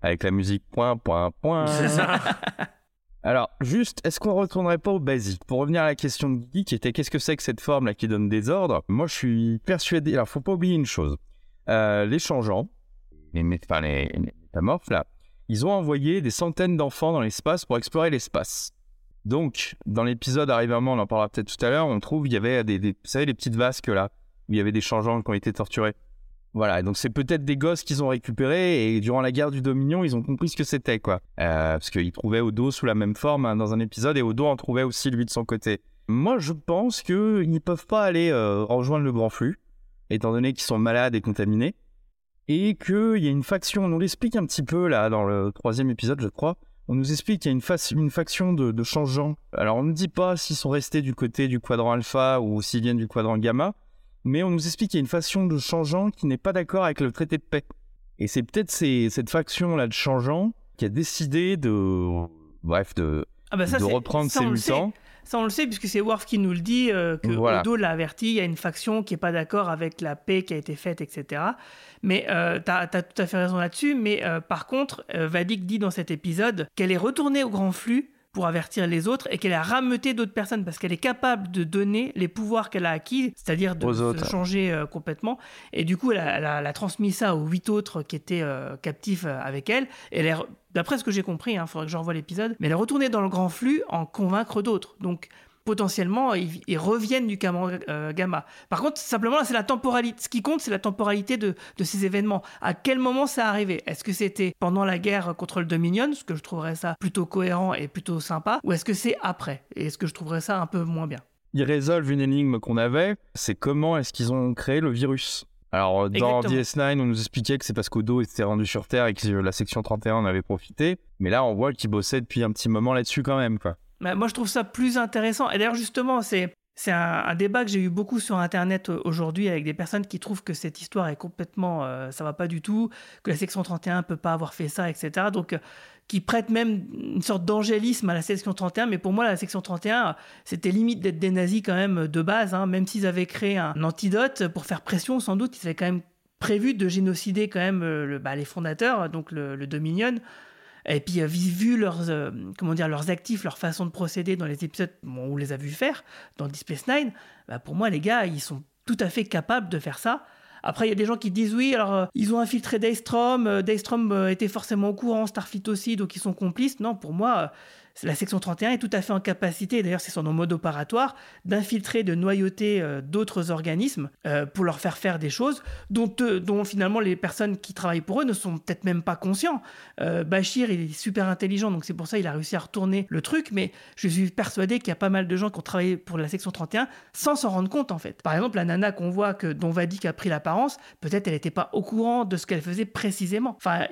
Avec la musique point, point, point. C'est ça. Alors, juste, est-ce qu'on retournerait pas au basique? Pour revenir à la question de Guy, qui était qu'est-ce que c'est que cette forme là qui donne des ordres? Moi, je suis persuadé. Alors, faut pas oublier une chose. Euh, les changeants, les, métamorphes là, ils ont envoyé des centaines d'enfants dans l'espace pour explorer l'espace. Donc, dans l'épisode Arrivement, on en parlera peut-être tout à l'heure, on trouve il y avait des, des, vous savez, les petites vasques là, où il y avait des changeants qui ont été torturés. Voilà, donc c'est peut-être des gosses qu'ils ont récupérés et durant la guerre du Dominion, ils ont compris ce que c'était, quoi. Euh, parce qu'ils trouvaient Odo sous la même forme hein, dans un épisode et Odo en trouvait aussi lui de son côté. Moi, je pense qu'ils ne peuvent pas aller euh, rejoindre le grand flux, étant donné qu'ils sont malades et contaminés, et qu'il y a une faction, on nous l'explique un petit peu là dans le troisième épisode, je crois. On nous explique qu'il y a une faction de, de changeants. Alors, on ne dit pas s'ils sont restés du côté du quadrant alpha ou s'ils viennent du quadrant gamma, mais on nous explique qu'il y a une faction de changeants qui n'est pas d'accord avec le traité de paix. Et c'est peut-être cette faction-là de changeants qui a décidé de, bref, de, Ah bah ça, de c'est- reprendre ça, sait. mutants. Ça, on le sait, puisque c'est Worf qui nous le dit, euh, que Voilà. Odo l'a averti, il y a une faction qui n'est pas d'accord avec la paix qui a été faite, etc. Mais euh, tu as, tout à fait raison là-dessus. Mais euh, par contre, euh, Vadik dit dans cet épisode qu'elle est retournée au grand flux pour avertir les autres et qu'elle a rameuté d'autres personnes parce qu'elle est capable de donner les pouvoirs qu'elle a acquis, c'est-à-dire de se changer euh, complètement. Et du coup, elle a, elle a- elle a transmis ça aux huit autres qui étaient euh, captifs euh, avec elle. Et elle est D'après ce que j'ai compris, il faudrait que je revoie l'épisode, mais elle est retournée dans le grand flux en convaincre d'autres. Donc, potentiellement ils, ils reviennent du Cameron euh, Gamma. Par contre, simplement là, c'est la temporalité. Ce qui compte, c'est la temporalité de, de ces événements. À quel moment ça arrivé? Est-ce que c'était pendant la guerre contre le Dominion, ce que je trouverais ça plutôt cohérent et plutôt sympa, ou est-ce que c'est après? Et est-ce que je trouverais ça un peu moins bien? Ils résolvent une énigme qu'on avait, c'est comment est-ce qu'ils ont créé le virus? Alors, dans Exactement. DS9, on nous expliquait que c'est parce qu'Odo était rendu sur Terre et que la section 31 en avait profité. Mais là, on voit qu'ils bossaient depuis un petit moment là-dessus quand même, quoi. Moi, je trouve ça plus intéressant. Et d'ailleurs, justement, c'est un, débat que j'ai eu beaucoup sur Internet euh, aujourd'hui avec des personnes qui trouvent que cette histoire est complètement, euh, ça va pas du tout, que la section 31 peut pas avoir fait ça, etc. Donc, euh, qui prêtent même une sorte d'angélisme à la section 31. Mais pour moi, la section 31, euh, c'était limite d'être des nazis quand même de base, hein, même s'ils avaient créé un antidote pour faire pression, sans doute, ils avaient quand même prévu de génocider quand même euh, bah, les fondateurs, donc le Dominion. Et puis, euh, vu leurs, euh, comment dire, leurs actifs, leur façon de procéder dans les épisodes où on les a vus faire, dans Deep Space Nine, bah, pour moi, les gars, ils sont tout à fait capables de faire ça. Après, il y a des gens qui disent oui, alors euh, ils ont infiltré Daystrom, Daystrom était forcément au courant, Starfleet aussi, donc ils sont complices. Non, pour moi, la section 31 est tout à fait en capacité, d'ailleurs c'est son mode opératoire, d'infiltrer, de noyauter euh, d'autres organismes euh, pour leur faire faire des choses dont, eux- dont finalement les personnes qui travaillent pour eux ne sont peut-être même pas conscients. Euh, Bachir, il est super intelligent, donc c'est pour ça qu'il a réussi à retourner le truc, mais je suis persuadé qu'il y a pas mal de gens qui ont travaillé pour la section 31 sans s'en rendre compte en fait. Par exemple, la nana qu'on voit que dont Vadik a pris l'apparence, peut-être elle n'était pas au courant de ce qu'elle faisait précisément. Enfin,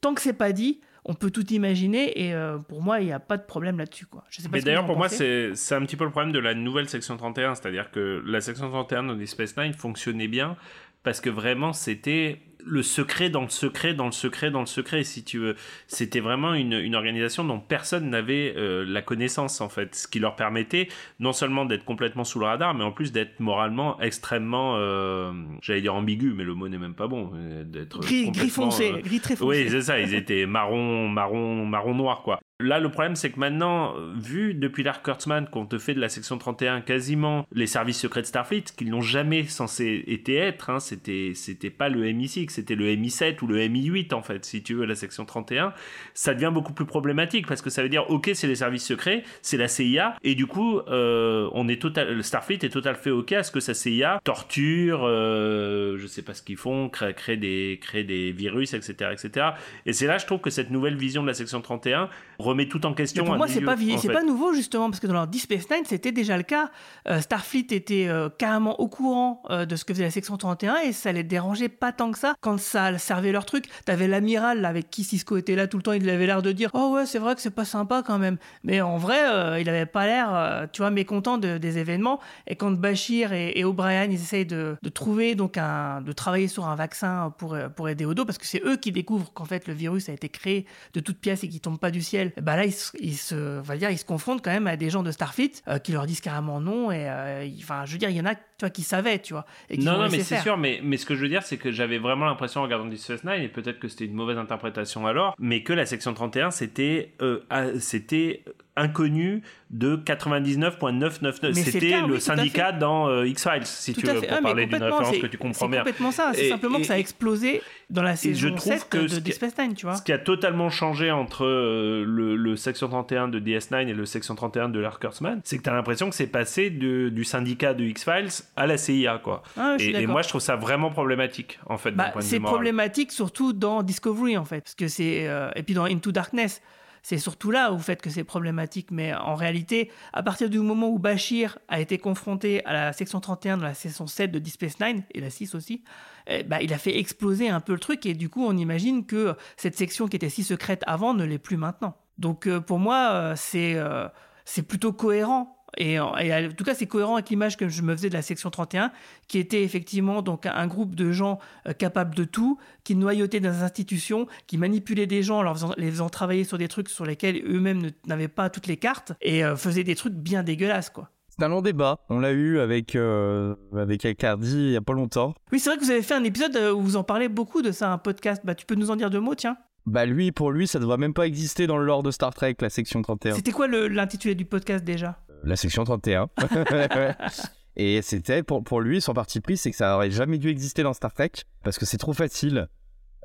tant que c'est pas dit, on peut tout imaginer et euh, pour moi, il n'y a pas de problème là-dessus. Quoi. Je sais pas Mais d'ailleurs, pour moi, c'est c'est un petit peu le problème de la nouvelle section 31. C'est-à-dire que la section 31 de Space Nine fonctionnait bien parce que vraiment, c'était le secret dans le secret, dans le secret, dans le secret, si tu veux. C'était vraiment une, une organisation dont personne n'avait euh, la connaissance, en fait. Ce qui leur permettait non seulement d'être complètement sous le radar, mais en plus d'être moralement extrêmement, euh, j'allais dire ambigu, mais le mot n'est même pas bon. euh, d'être Gris, gris foncé, euh, gris très foncé. oui, c'est ça, ils étaient marron, marron, marron noir, quoi. Là, le problème, c'est que maintenant, vu depuis l'Arc Kurtzman qu'on te fait de la section 31 quasiment les services secrets de Starfleet, qu'ils n'ont jamais censé être, hein, c'était, c'était pas le MI6, c'était le MI7 ou le MI8, en fait, si tu veux, la section 31, ça devient beaucoup plus problématique parce que ça veut dire, ok, c'est les services secrets, c'est la CIA, et du coup, euh, on est total, Starfleet est total fait ok à ce que sa CIA torture, euh, je sais pas ce qu'ils font, crée, crée des, crée des virus, etc., etc. Et c'est là, je trouve que cette nouvelle vision de la section 31 remet tout en question. Mais pour moi, c'est pas, c'est pas nouveau justement parce que dans leur Deep Space Nine, c'était déjà le cas. Euh, Starfleet était euh, carrément au courant euh, de ce que faisait la section 31 et ça les dérangeait pas tant que ça quand ça servait leur truc. T'avais l'amiral avec qui Cisco était là tout le temps, il avait l'air de dire Oh ouais, c'est vrai que c'est pas sympa quand même. Mais en vrai, il avait pas l'air, tu vois, mécontent de- des événements. Et quand Bashir et, et O'Brien ils essayent de, de trouver donc un, de travailler sur un vaccin pour, pour aider Odo parce que c'est eux qui découvrent qu'en fait le virus a été créé de toutes pièces et qui tombe pas du ciel. Bah là, ils, se- ils se, on va dire, ils se confrontent quand même à des gens de Starfleet euh, qui leur disent carrément non. Et euh, enfin, je veux dire, il y en a, tu vois, qui savaient, tu vois, et qui Non, non, mais c'est sûr, mais, mais ce que je veux dire, c'est que j'avais vraiment l'impression en regardant Deep Space Nine, et peut-être que c'était une mauvaise interprétation alors, mais que la section 31, c'était euh, c'était inconnu de 99.999. Mais c'est le C'était le syndicat dans euh, X-Files, si Tout tu veux, pour Ah, parler d'une référence c'est- que tu comprends C'est bien. complètement ça. C'est simplement et- que ça a explosé dans la saison je trouve 7 que de ce Deep qui- Space Nine, tu vois. Ce qui a totalement changé entre euh, le, le section 31 de DS9 et le section 31 de l'Ark Kurtzman, c'est que tu as l'impression que c'est passé de- du syndicat de X-Files à la CIA, quoi. Ah, et, moi, je trouve ça vraiment problématique, en fait, Bah, c'est problématique surtout dans Discovery en fait, parce que c'est euh, et puis dans Into Darkness, c'est surtout là où vous faites que c'est problématique. Mais en réalité, à partir du moment où Bashir a été confronté à la section 31 dans la saison 7 de Space Nine et la 6 aussi, eh, bah, il a fait exploser un peu le truc et du coup on imagine que cette section qui était si secrète avant ne l'est plus maintenant. Donc euh, pour moi, euh, euh, c'est plutôt cohérent. Et, en- et en tout cas, c'est cohérent avec l'image que je me faisais de la section 31, qui était effectivement donc un groupe de gens euh, capables de tout, qui noyautaient dans les institutions, qui manipulaient des gens en leur faisant, les faisant travailler sur des trucs sur lesquels eux-mêmes ne- n'avaient pas toutes les cartes, et euh, faisaient des trucs bien dégueulasses, quoi. C'est un long débat. On l'a eu avec, euh, avec Icardi il y a pas longtemps. Oui, c'est vrai que vous avez fait un épisode euh, où vous en parlez beaucoup de ça, un podcast. Bah, tu peux nous en dire deux mots, tiens. Bah lui, pour lui, ça devrait même pas exister dans le lore de Star Trek, la section 31. C'était quoi l'intitulé du podcast déjà? La section 31. Et c'était, pour, pour lui, son parti pris, c'est que ça aurait jamais dû exister dans Star Trek, parce que c'est trop facile.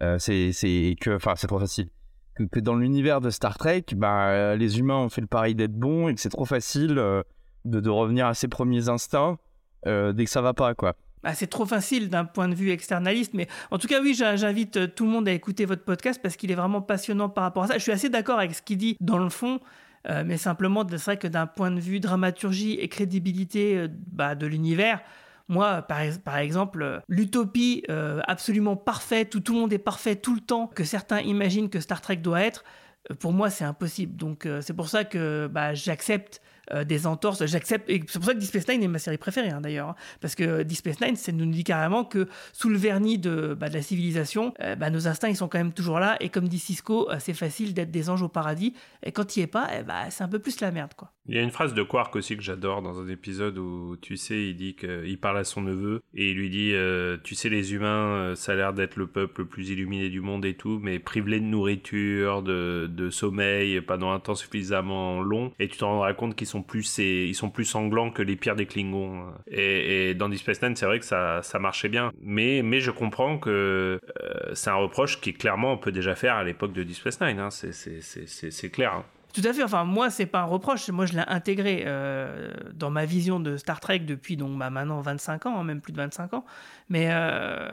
Euh, c'est, c'est que, enfin, c'est trop facile. Que, que dans l'univers de Star Trek, bah, les humains ont fait le pari d'être bons et que c'est trop facile euh, de, de revenir à ses premiers instincts euh, dès que ça va pas, quoi. Bah, c'est trop facile d'un point de vue externaliste, mais en tout cas, oui, j'in- j'invite tout le monde à écouter votre podcast parce qu'il est vraiment passionnant par rapport à ça. Je suis assez d'accord avec ce qu'il dit dans le fond, euh, mais simplement, c'est vrai que d'un point de vue dramaturgie et crédibilité euh, bah, de l'univers, moi, par, ex- par exemple, euh, l'utopie absolument parfaite, où tout le monde est parfait tout le temps, que certains imaginent que Star Trek doit être, pour moi, c'est impossible. Donc, c'est pour ça que bah, j'accepte euh, des entorses. J'accepte, c'est pour ça que Deep Nine est ma série préférée, hein, d'ailleurs. hein. parce que Deep Space Nine, ça nous dit carrément que sous le vernis de, bah, de la civilisation, euh, bah, nos instincts, ils sont quand même toujours là. Et comme dit Cisco, euh, c'est facile d'être des anges au paradis. Et quand il n'y est pas, eh bah, c'est un peu plus la merde, quoi. Il y a une phrase de Quark aussi que j'adore dans un épisode où, tu sais, il dit qu'il parle à son neveu et il lui dit euh, Tu sais, les humains, euh, ça a l'air d'être le peuple le plus illuminé du monde et tout, mais privé de nourriture, de, de sommeil pendant un temps suffisamment long, et tu te rendras compte qu'ils plus, ils sont plus sanglants que les pires des Klingons. Et, dans Deep Space Nine, c'est vrai que ça, marchait bien. Mais, je comprends que euh, c'est un reproche qui, clairement, on peut déjà faire à l'époque de Deep Space Nine. Hein. C'est- clair. hein. Tout à fait. Enfin, moi, c'est pas un reproche. Moi, je l'ai intégré euh, dans ma vision de Star Trek depuis donc bah, maintenant 25 ans, hein, même plus de 25 ans. Mais euh,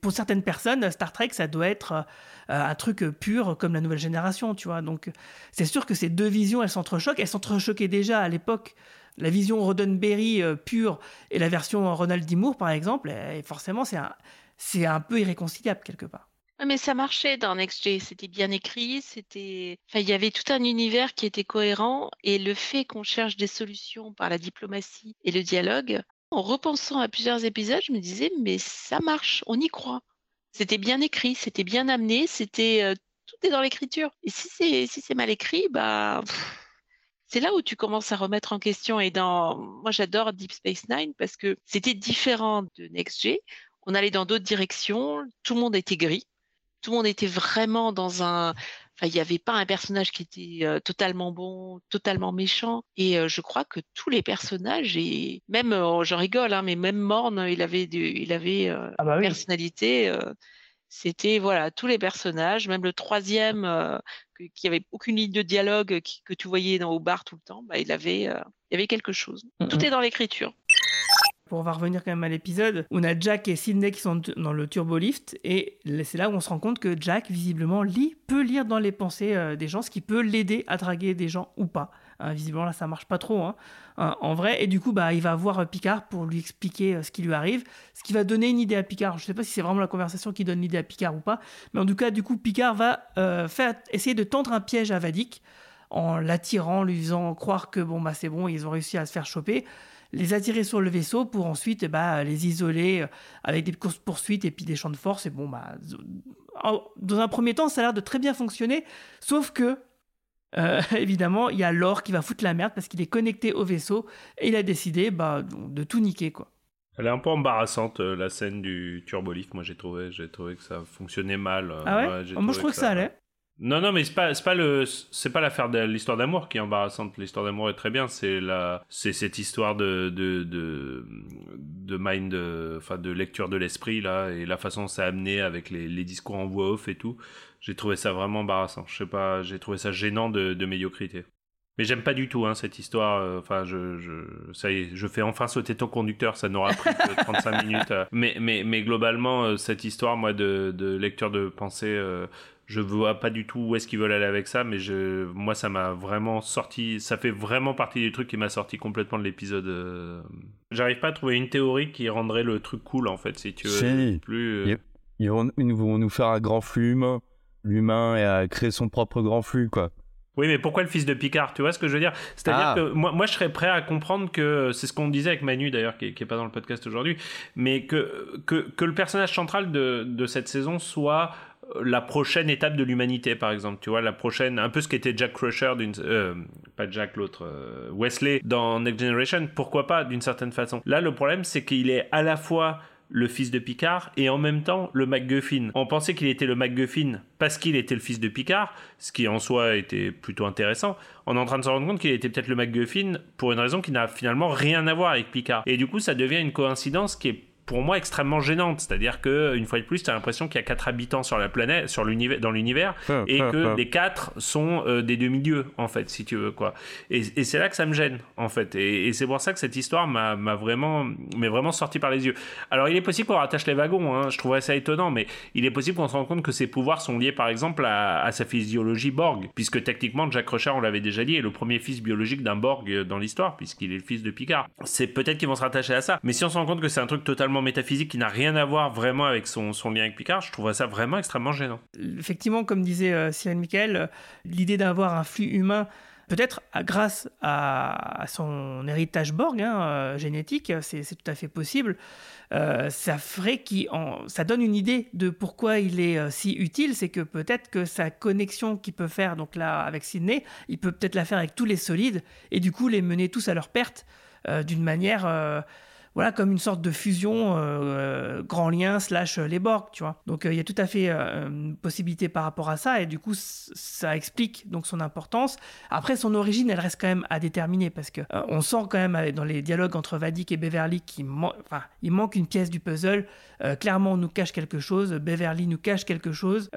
pour certaines personnes, Star Trek, ça doit être un truc pur comme la nouvelle génération, tu vois. Donc, c'est sûr que ces deux visions, elles s'entrechoquent. Elles s'entrechoquaient déjà à l'époque. La vision Roddenberry euh, pure et la version Ronald D. Par exemple, et forcément, c'est un, c'est un peu irréconciliable quelque part. Ouais, mais ça marchait dans Next c'était bien écrit, c'était, il y avait tout un univers qui était cohérent et le fait qu'on cherche des solutions par la diplomatie et le dialogue, en repensant à plusieurs épisodes, je me disais, mais ça marche, on y croit. C'était bien écrit, c'était bien amené, c'était, euh, tout est dans l'écriture. Et si c'est, mal écrit, bah, c'est là où tu commences à remettre en question. Et dans, moi, j'adore Deep Space Nine parce que c'était différent de Next. On allait dans d'autres directions, tout le monde était gris tout le monde était vraiment dans un. Enfin, il n'y avait pas un personnage qui était euh, totalement bon, totalement méchant. Et euh, je crois que tous les personnages, et même, euh, je rigole, hein, mais même Morne, il avait, du... il avait euh, Ah bah oui. personnalité. C'était voilà tous les personnages, même le troisième que- qui avait aucune ligne de dialogue qui- que tu voyais dans, au bar tout le temps, bah, il avait, il y avait quelque chose. Tout est dans l'écriture. Pour on va revenir quand même à l'épisode, on a Jack et Sidney qui sont dans le turbolift et c'est là où on se rend compte que Jack visiblement lit, peut lire dans les pensées euh, des gens, ce qui peut l'aider à draguer des gens ou pas. Hein, visiblement là ça marche pas trop hein, hein, en vrai et du coup bah il va voir euh, Picard pour lui expliquer euh, ce qui lui arrive, ce qui va donner une idée à Picard. Je sais pas si c'est vraiment la conversation qui donne l'idée à Picard ou pas, mais en tout cas du coup Picard va euh, faire essayer de tendre un piège à Vadik en l'attirant, lui faisant croire que bon bah c'est bon, ils ont réussi à se faire choper les attirer sur le vaisseau pour ensuite bah, les isoler euh, avec des courses poursuites et puis des champs de force. Et bon, bah, dans un premier temps, ça a l'air de très bien fonctionner, sauf que euh, évidemment, il y a Lore qui va foutre la merde parce qu'il est connecté au vaisseau et il a décidé bah, de tout niquer quoi. Elle est un peu embarrassante, euh, la scène du turbolift. Moi, j'ai trouvé, j'ai trouvé que ça fonctionnait mal. Ah ouais, Moi je trouve que ça allait. Non, non, mais c'est pas, c'est pas le, c'est pas l'affaire de l'histoire d'amour qui est embarrassante. L'histoire d'amour est très bien. C'est la, c'est cette histoire de, de, de, de mind, enfin, de lecture de l'esprit, là, et la façon dont c'est amené avec les, les discours en voix off et tout. J'ai trouvé ça vraiment embarrassant. Je sais pas, j'ai trouvé ça gênant de, de médiocrité. Mais j'aime pas du tout hein, cette histoire. euh, Enfin, je, je, ça y est, je fais enfin sauter ton conducteur. Ça n'aura pris que 35 minutes. euh. Mais, mais, mais globalement, euh, cette histoire, moi, de, de lecture de pensée, euh, je vois pas du tout où est-ce qu'ils veulent aller avec ça. Mais je, moi, ça m'a vraiment sorti. Ça fait vraiment partie des trucs qui m'a sorti complètement de l'épisode. euh. J'arrive pas à trouver une théorie qui rendrait le truc cool, en fait, si tu veux. Si. Plus. euh, Yep. Ils vont, nous faire un grand flux humain. L'humain a créé son propre grand flux, quoi. Oui, mais pourquoi le fils de Picard Tu vois ce que je veux dire? C'est-à-dire Ah. que moi, moi, je serais prêt à comprendre que c'est ce qu'on disait avec Manu d'ailleurs, qui, qui est pas dans le podcast aujourd'hui, mais que, que que le personnage central de de cette saison soit euh, la prochaine étape de l'humanité, par exemple. Tu vois, la prochaine, un peu ce qu'était Jack Crusher euh, pas Jack l'autre, euh, Wesley dans Next Generation. Pourquoi pas d'une certaine façon Là, le problème, c'est qu'il est à la fois le fils de Picard et en même temps le MacGuffin. On pensait qu'il était le MacGuffin parce qu'il était le fils de Picard, ce qui en soi était plutôt intéressant. On est en train de se rendre compte qu'il était peut-être le MacGuffin pour une raison qui n'a finalement rien à voir avec Picard. Et du coup, ça devient une coïncidence qui est pour moi extrêmement gênante. C'est-à-dire que une fois de plus, tu as l'impression qu'il y a quatre habitants sur la planète, sur l'univers, dans l'univers, et que les quatre sont euh, des demi-dieux en fait, si tu veux quoi. Et, c'est là que ça me gêne en fait. Et, c'est pour ça que cette histoire m'a vraiment, m'est vraiment sorti par les yeux. Alors il est possible qu'on rattache les wagons. Hein, je trouverais ça étonnant, mais il est possible qu'on se rende compte que ses pouvoirs sont liés par exemple à, sa physiologie Borg, puisque techniquement Jack Crusher, on l'avait déjà dit, est le premier fils biologique d'un Borg dans l'histoire, puisqu'il est le fils de Picard. C'est peut-être qu'ils vont se rattacher à ça. Mais si on se rend compte que c'est un truc totalement métaphysique qui n'a rien à voir vraiment avec son, lien avec Picard, je trouverais ça vraiment extrêmement gênant. Effectivement, comme disait euh, Cyril Michael, euh, l'idée d'avoir un flux humain peut-être grâce à, son héritage Borg hein, euh, génétique, c'est tout à fait possible. ça ferait qui, ça donne une idée de pourquoi il est si utile, c'est que peut-être que sa connexion qu'il peut faire donc là avec Sydney, il peut peut-être la faire avec tous les solides et du coup les mener tous à leur perte d'une manière voilà, comme une sorte de fusion euh, euh, grand lien slash euh, les Borg, tu vois. Donc il y a tout à fait une possibilité par rapport à ça et du coup ça explique donc son importance. Après son origine, elle reste quand même à déterminer parce que on sent quand même dans les dialogues entre Vadik et Beverly qu'il manque une pièce du puzzle. clairement, on nous cache quelque chose. Beverly nous cache quelque chose.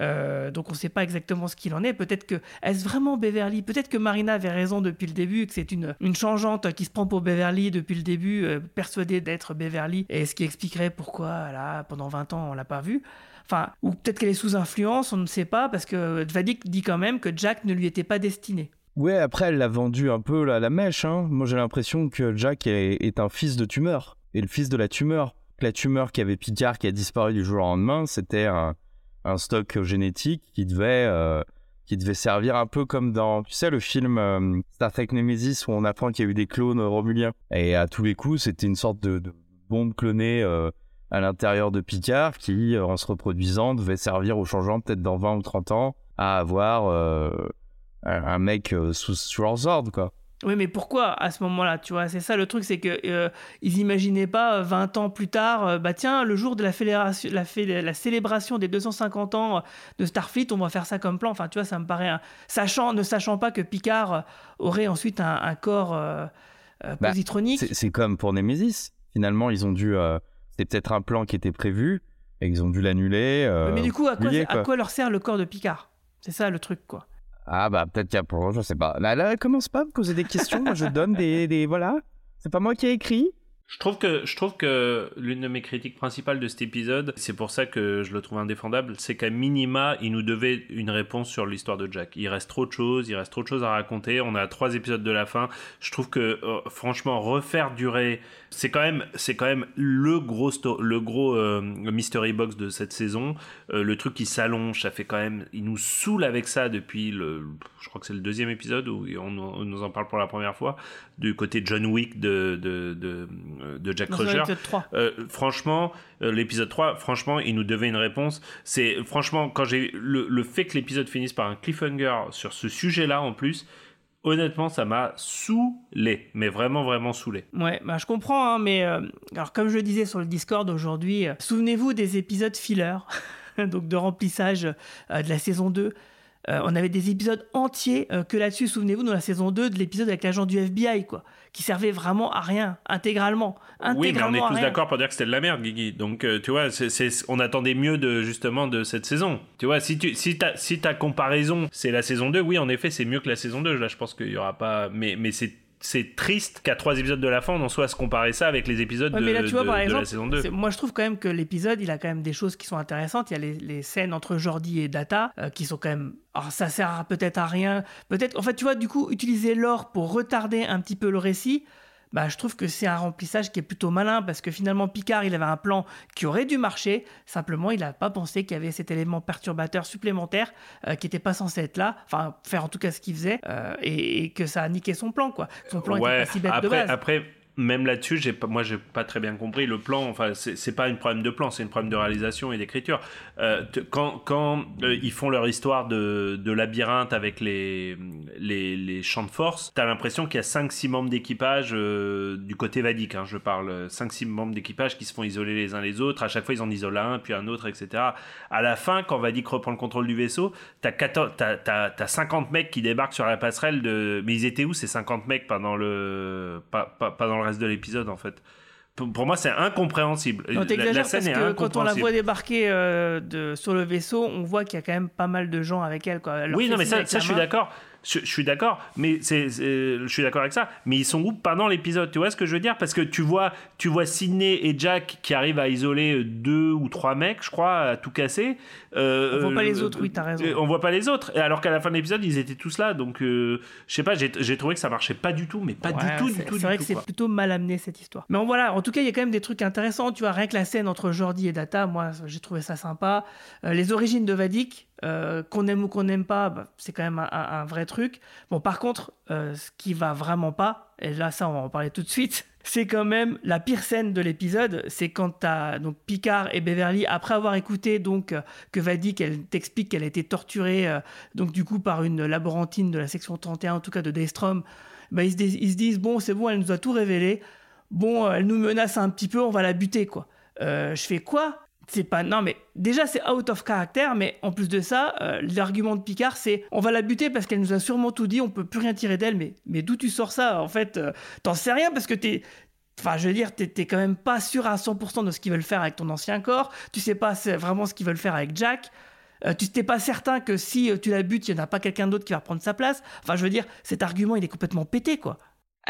donc on ne sait pas exactement ce qu'il en est. Peut-être que est-ce vraiment Beverly? Peut-être que Marina avait raison depuis le début, que c'est une, une changeante qui se prend pour Beverly depuis le début, persuadée d'être être Beverly et ce qui expliquerait pourquoi là pendant 20 ans on l'a pas vue. Enfin, ou peut-être qu'elle est sous influence, on ne sait pas parce que Vadik dit quand même que Jack ne lui était pas destiné. Ouais, après elle l'a vendu un peu la, la mèche. Hein. Moi j'ai l'impression que Jack est, un fils de tumeur et le fils de la tumeur. La tumeur qui avait Picard qui a disparu du jour au lendemain, c'était un, stock génétique qui devait euh, qui devait servir un peu comme dans, tu sais, le film euh, Star Trek Nemesis où on apprend qu'il y a eu des clones romuliens. Et à tous les coups, c'était une sorte de, bombe clonée euh, à l'intérieur de Picard qui, euh, en se reproduisant, devait servir au changeant peut-être dans 20 ou 30 ans à avoir un, mec sous, sous leurs ordres, quoi. Oui, mais pourquoi à ce moment-là Tu vois, c'est ça le truc, c'est que euh, ils imaginaient pas 20 euh, ans plus tard, euh, bah tiens, le jour de la, fédération, la, la, célébration des 250 ans de Starfleet, on va faire ça comme plan. Enfin, tu vois, ça me paraît, sachant, ne sachant pas que Picard aurait ensuite un, corps bah, positronique. c'est comme pour Nemesis. Finalement, ils ont dû, c'est peut-être un plan qui était prévu et ils ont dû l'annuler. mais du coup, à quoi, à quoi leur sert le corps de Picard? C'est ça le truc, quoi. Ah bah peut-être qu'il y a pour, je sais pas. Là, là, commence pas à me poser des questions, moi je donne des, des voilà. C'est pas moi qui ai écrit. Je trouve que l'une de mes critiques principales de cet épisode, c'est pour ça que je le trouve indéfendable, c'est qu'à minima, il nous devait une réponse sur l'histoire de Jack. Il reste trop de choses, il reste trop de choses à raconter. On a trois épisodes de la fin. Je trouve que euh, franchement refaire durer, c'est quand même c'est quand même le gros le euh, mystery box de cette saison. Euh, le truc qui s'allonge, ça fait quand même, il nous saoule avec ça depuis le, je crois que c'est le deuxième épisode où on, nous en parle pour la première fois du côté John Wick de, de, de, de Jack. Euh, franchement, euh, l'épisode 3, franchement, il nous devait une réponse. C'est franchement, quand j'ai le, le fait que l'épisode finisse par un cliffhanger sur ce sujet-là en plus, honnêtement, ça m'a saoulé, mais vraiment, vraiment saoulé. Ouais, bah, je comprends, hein, mais euh, alors comme je le disais sur le Discord aujourd'hui, souvenez-vous des épisodes filler, donc de remplissage de la saison 2. Euh, on avait des épisodes entiers euh, que là-dessus, souvenez-vous, dans la saison 2, de l'épisode avec l'agent du FBI, quoi, qui servait vraiment à rien, intégralement. oui, mais on est tous d'accord pour dire que c'était de la merde, Guigui. Donc, euh, tu vois, on attendait mieux de, justement de cette saison. Tu vois, si, tu, si, si ta comparaison, c'est la saison 2, oui, en effet, c'est mieux que la saison 2. Là, je pense qu'il y aura pas... Mais, mais c'est c'est triste qu'à trois épisodes de la fin, on en soit à se comparer ça avec les épisodes de, la saison 2. Moi, je trouve quand même que l'épisode, il a quand même des choses qui sont intéressantes. Il y a les, scènes entre Jordi et Data euh, qui sont quand même. Alors, ça sert peut-être à rien. Peut-être. En fait, tu vois, du coup, utiliser l'or pour retarder un petit peu le récit bah, je trouve que c'est un remplissage qui est plutôt malin parce que finalement Picard il avait un plan qui aurait dû marcher, simplement il n'a pas pensé qu'il y avait cet élément perturbateur supplémentaire euh, qui n'était pas censé être là, enfin faire en tout cas ce qu'il faisait euh, et, que ça a niqué son plan quoi. Son plan était pas si bête après, de base. Après même là-dessus, j'ai pas, moi, j'ai pas très bien compris le plan. Enfin, c'est pas un problème de plan, c'est un problème de réalisation et d'écriture. Euh, quand quand euh, ils font leur histoire de, de labyrinthe avec les, les, les champs de force, t'as l'impression qu'il y a 5-6 membres d'équipage euh, du côté vadique. Hein, je parle 5-6 membres d'équipage qui se font isoler les uns les autres. À chaque fois, ils en isolent un, puis un autre, etc. À la fin, quand Vadik reprend le contrôle du vaisseau, t'as as, as, 50 mecs qui débarquent sur la passerelle de. Mais ils étaient où ces 50 mecs pendant le, pas, pas, pas dans le reste de l'épisode en fait. Pour, pour moi, c'est incompréhensible. Non, La- la, scène parce est que quand on la voit débarquer euh, de, sur le vaisseau, on voit qu'il y a quand même pas mal de gens avec elle. Quoi. Leur Oui, non, mais ça, je suis d'accord. Je, je suis d'accord, mais c'est, je suis d'accord avec ça. Mais ils sont où pendant l'épisode Tu vois ce que je veux dire? Parce que tu vois, tu vois Sydney et Jack qui arrivent à isoler deux ou trois mecs, je crois, à tout casser. Euh, On voit pas euh, les autres, oui, t'as raison. euh, On voit pas les autres. Alors qu'à la fin de l'épisode, ils étaient tous là. Donc, euh, je sais pas, j'ai, trouvé que ça marchait pas du tout, mais pas Ouais, du tout, du tout, C'est du vrai tout, que c'est plutôt mal amené cette histoire. Mais bon, voilà, en tout cas, il y a quand même des trucs intéressants. Tu vois, rien que la scène entre Jordi et Data, moi, j'ai trouvé ça sympa. Euh, les origines de Vadik, euh, qu'on aime ou qu'on n'aime pas, bah, c'est quand même un, vrai truc. Bon, par contre, euh, ce qui va vraiment pas, et là, ça, on va en parler tout de suite. C'est quand même la pire scène de l'épisode, c'est quand t'as donc Picard et Beverly après avoir écouté donc euh, que Vadik elle t'explique qu'elle a été torturée donc du coup par une laborantine de la section 31 en tout cas de Daystrom bah, ils, se disent bon c'est bon elle nous a tout révélé bon elle nous menace un petit peu on va la buter quoi je fais quoi? C'est pas non mais déjà c'est out of character mais en plus de ça euh, l'argument de Picard c'est on va la buter parce qu'elle nous a sûrement tout dit on peut plus rien tirer d'elle mais mais d'où tu sors ça en fait euh, t'en sais rien parce que t'es Enfin, je veux dire, t'es quand même pas sûr à 100% de ce qu'ils veulent faire avec ton ancien corps. Tu sais pas vraiment ce qu'ils veulent faire avec Jack. Euh, tu n'es pas certain que si tu la butes, il n'y en a pas quelqu'un d'autre qui va prendre sa place. Enfin, je veux dire, cet argument, il est complètement pété, quoi.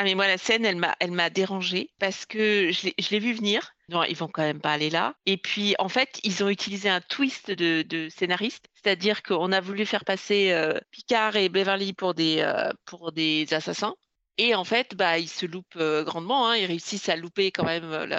Ah mais moi la scène elle m'a elle m'a dérangée parce que je l'ai- vu venir. Non ils vont quand même pas aller là. Et puis en fait ils ont utilisé un twist de, scénariste, c'est-à-dire qu'on a voulu faire passer euh, Picard et Beverly pour des euh, pour des assassins. Et en fait bah ils se loupent euh, grandement. Hein, ils réussissent à louper quand même.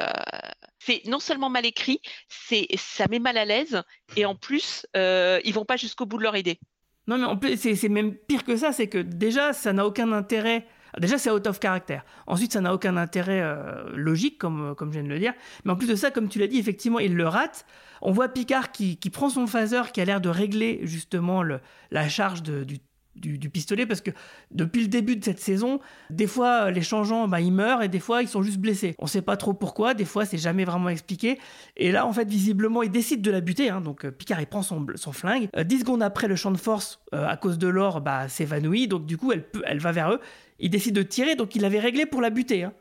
C'est non seulement mal écrit, c'est ça met mal à l'aise et en plus ils vont pas jusqu'au bout de leur idée. Non, mais en plus, c'est même pire que ça, c'est que déjà, ça n'a aucun intérêt. Déjà, c'est out of character. Ensuite, ça n'a aucun intérêt euh, logique, comme, comme je viens de le dire. Mais en plus de ça, comme tu l'as dit, effectivement, il le rate. On voit Picard qui, qui prend son phaser, qui a l'air de régler justement la charge de- du, du, pistolet, parce que depuis le début de cette saison, des fois, les changeants, bah, ils meurent, et des fois, ils sont juste blessés. On sait pas trop pourquoi, des fois, c'est jamais vraiment expliqué. Et là, en fait, visiblement, il décide de la buter. hein. Donc, euh, Picard, il prend son, son flingue. Euh, dix secondes après, le champ de force, euh, à cause de l'or, bah, s'évanouit. Donc, du coup, elle, peut, elle va vers eux. Il décide de tirer, donc il avait réglé pour la buter. hein.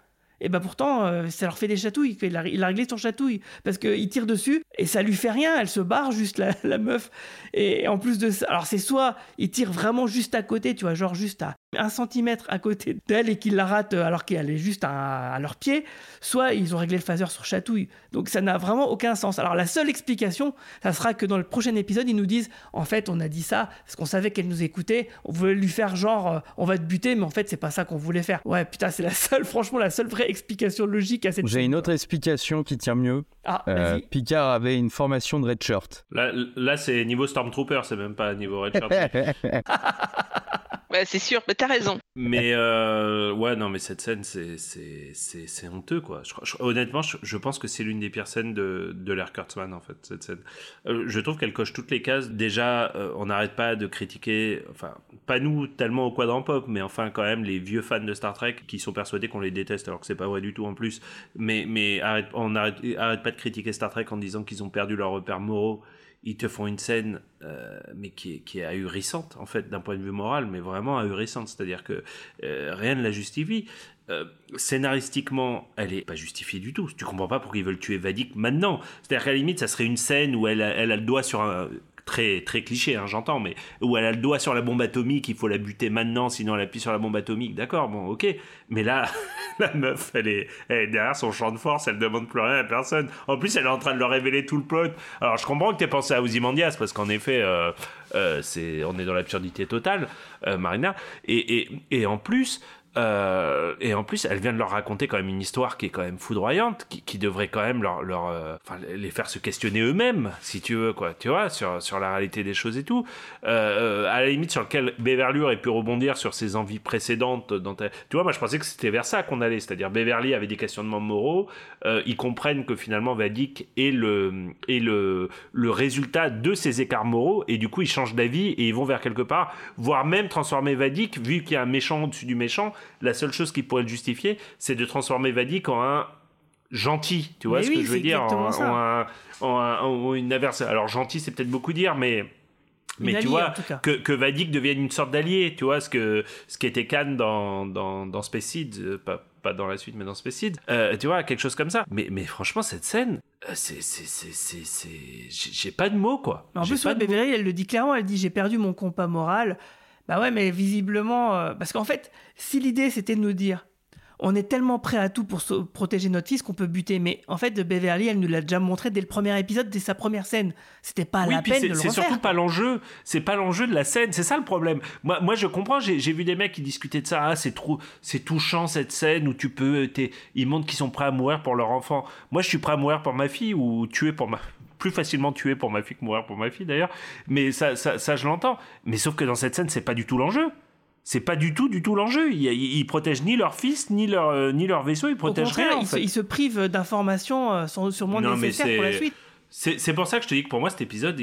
Et bah pourtant, euh, ça leur fait des chatouilles. Il a, il réglé sur chatouille. Parce qu'il tire dessus et ça lui fait rien. Elle se barre juste, la, la meuf. Et en plus de ça, alors c'est soit il tire vraiment juste à côté, tu vois, genre juste à un centimètre à côté d'elle et qu'il la rate euh, alors qu'elle est juste à, à leurs pieds, soit ils ont réglé le phaser sur chatouille. Donc ça n'a vraiment aucun sens. Alors la seule explication, ça sera que dans le prochain épisode, ils nous disent en fait, on a dit ça parce qu'on savait qu'elle nous écoutait, on voulait lui faire genre euh, on va te buter, mais en fait, c'est pas ça qu'on voulait faire. Ouais, putain, c'est la seule, franchement, la seule vraie explication logique à cette J'ai une autre explication qui tient mieux. Ah, Euh, vas-y. Picard avait une formation de red shirt. Là, là c'est niveau Stormtrooper, c'est même pas niveau Red Shirt. Ouais, c'est sûr, mais t'as raison. Mais euh, ouais, non, mais cette scène, c'est honteux quoi. Honnêtement, je, pense que c'est l'une des pires scènes de de l'ère Kurtzman en fait. Cette scène, Euh, je trouve qu'elle coche toutes les cases. Déjà, euh, on n'arrête pas de critiquer, enfin pas nous tellement au quadrant pop, mais enfin quand même les vieux fans de Star Trek qui sont persuadés qu'on les déteste alors que c'est pas vrai du tout en plus. Mais mais arrête, on arrête arrête pas de critiquer Star Trek en disant qu'ils ont perdu leurs repères moraux ils te font une scène mais qui est, qui est ahurissante en fait d'un point de vue moral mais vraiment ahurissante. C'est à dire que euh, rien ne la justifie. Euh, scénaristiquement elle est pas justifiée du tout. Tu comprends pas pourquoi ils veulent tuer Vadik maintenant. C'est à dire qu'à la limite ça serait une scène où elle elle a le doigt sur un très très cliché hein, j'entends mais où elle a le doigt sur la bombe atomique il faut la buter maintenant sinon elle appuie sur la bombe atomique. D'accord bon ok. Mais là la meuf elle est, derrière son champ de force elle demande plus rien à personne. En plus elle est en train de leur révéler tout le plot. Alors je comprends que t'aies pensé à Ozymandias parce qu'en effet euh, euh, c'est on est dans l'absurdité totale euh, Marina. Et, et, et en plus euh, et en plus, elle vient de leur raconter quand même une histoire qui est quand même foudroyante, qui, devrait quand même leur, euh, les faire se questionner eux-mêmes, si tu veux, quoi. Tu vois, sur, sur la réalité des choses et tout. Euh, à la limite, sur lequel Beverly aurait pu rebondir sur ses envies précédentes. Dans ta... Tu vois, moi, je pensais que c'était vers ça qu'on allait, c'est-à-dire Beverly avait des questionnements moraux. Euh, ils comprennent que finalement Vadik est le est le le résultat de ces écarts moraux et du coup ils changent d'avis et ils vont vers quelque part, voire même transformer Vadik vu qu'il y a un méchant au-dessus du méchant. La seule chose qui pourrait le justifier, c'est de transformer Vadik en un gentil, tu vois Mais ce oui, que je veux dire, en, une inverse. Alors gentil, c'est peut-être beaucoup dire, mais mais Une tu alliée, vois que, que Vadik devienne une sorte d'allié, tu vois ce que ce qui était Khan dans dans dans Space Seed, euh, pas pas dans la suite, mais dans Space Seed. Euh, tu vois, quelque chose comme ça. Mais, mais franchement, cette scène, euh, c'est, j'ai pas de mots, quoi. Mais en plus, ouais. Beverly, elle le dit clairement, elle dit j'ai perdu mon compas moral. Bah ouais, mais visiblement, euh, parce qu'en fait, si l'idée c'était de nous dire, on est tellement prêt à tout pour protéger notre fils qu'on peut buter, mais en fait, Beverly, elle nous l'a déjà montré dès le premier épisode, dès sa première scène. C'était pas Oui, la peine de le c'est surtout pas l'enjeu. C'est pas l'enjeu de la scène. C'est ça le problème. Moi, moi je comprends. J'ai vu des mecs qui discutaient de ça. Ah, c'est trop, c'est touchant cette scène où tu peux. t'es- Ils montrent qu'ils sont prêts à mourir pour leur enfant. Moi, je suis prêt à mourir pour ma fille ou tuer pour ma. Plus facilement tuer pour ma fille que mourir pour ma fille d'ailleurs. Mais ça, ça, ça je l'entends. Mais sauf que dans cette scène, c'est pas du tout l'enjeu. C'est pas du tout, du tout l'enjeu. Ils, ils, protègent ni leur fils, ni leur, euh, ni leur vaisseau. Ils Au protègent contraire, rien. en ils, se, fait. ils se privent d'informations euh, sûrement Non, nécessaires pour la suite. C'est pour ça que je te dis que pour moi, cet épisode,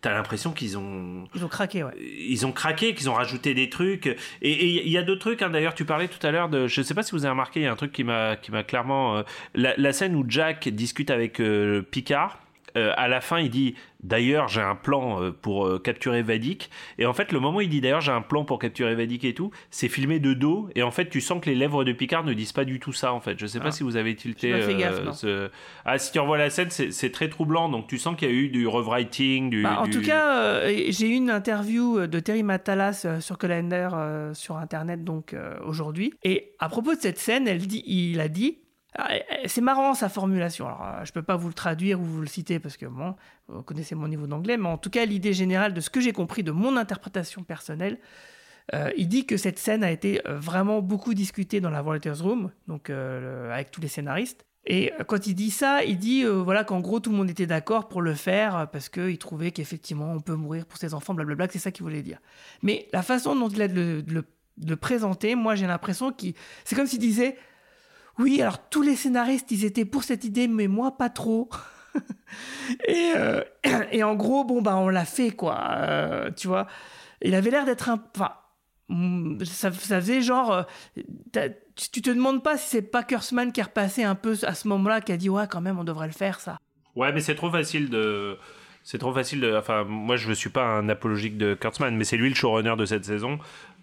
t'as l'impression qu'ils ont Ils ont craqué, ouais. ils ont craqué, qu'ils ont rajouté des trucs. Et il y a d'autres trucs. hein. D'ailleurs, tu parlais tout à l'heure de. Je sais pas si vous avez remarqué, il y a un truc qui m'a qui m'a clairement. euh, la, la scène où Jack discute avec euh, Picard. Euh, à la fin, il dit d'ailleurs j'ai un plan euh, pour euh, capturer Vadik. Et en fait, le moment où il dit d'ailleurs j'ai un plan pour capturer Vadik et tout, c'est filmé de dos. Et en fait, tu sens que les lèvres de Picard ne disent pas du tout ça. En fait, je sais pas Ah. si vous avez tilté. Gaffe, ce- Ah, si tu revois la scène, c'est très troublant. Donc tu sens qu'il y a eu du rewriting, du. Bah, en du- tout cas, j'ai eu une interview de Terry Matalas sur Calendar sur internet donc aujourd'hui. Et à propos de cette scène, elle dit, il a dit. Ah, euh, C'est marrant sa formulation. Alors, euh, je peux pas vous le traduire ou vous le citer parce que vous connaissez mon niveau d'anglais, mais en tout cas, l'idée générale de ce que j'ai compris de mon interprétation personnelle, euh, il dit que cette scène a été euh, vraiment beaucoup discutée dans la Writers Room, donc avec tous les scénaristes. Et quand il dit ça, il dit voilà qu'en gros tout le monde était d'accord pour le faire parce qu'il trouvait qu'effectivement on peut mourir pour ses enfants, blablabla, c'est ça qu'il voulait dire. Mais la façon dont il a de le, le- le présenter, moi j'ai l'impression qu'il. C'est comme s'il disait oui, alors tous les scénaristes ils étaient pour cette idée, mais moi pas trop. et, euh, et en gros, bon, bah on l'a fait quoi, euh, tu vois. Il avait l'air d'être un. Enfin, mm, ça, faisait genre. euh, tu te demandes pas si c'est pas Kurtzman qui est repassé un peu à ce moment-là, qui a dit ouais, quand même, on devrait le faire ça. Ouais, mais c'est trop facile de. C'est trop facile de. Enfin, moi, je ne suis pas un apologique de Kurtzman, mais c'est lui le showrunner de cette saison.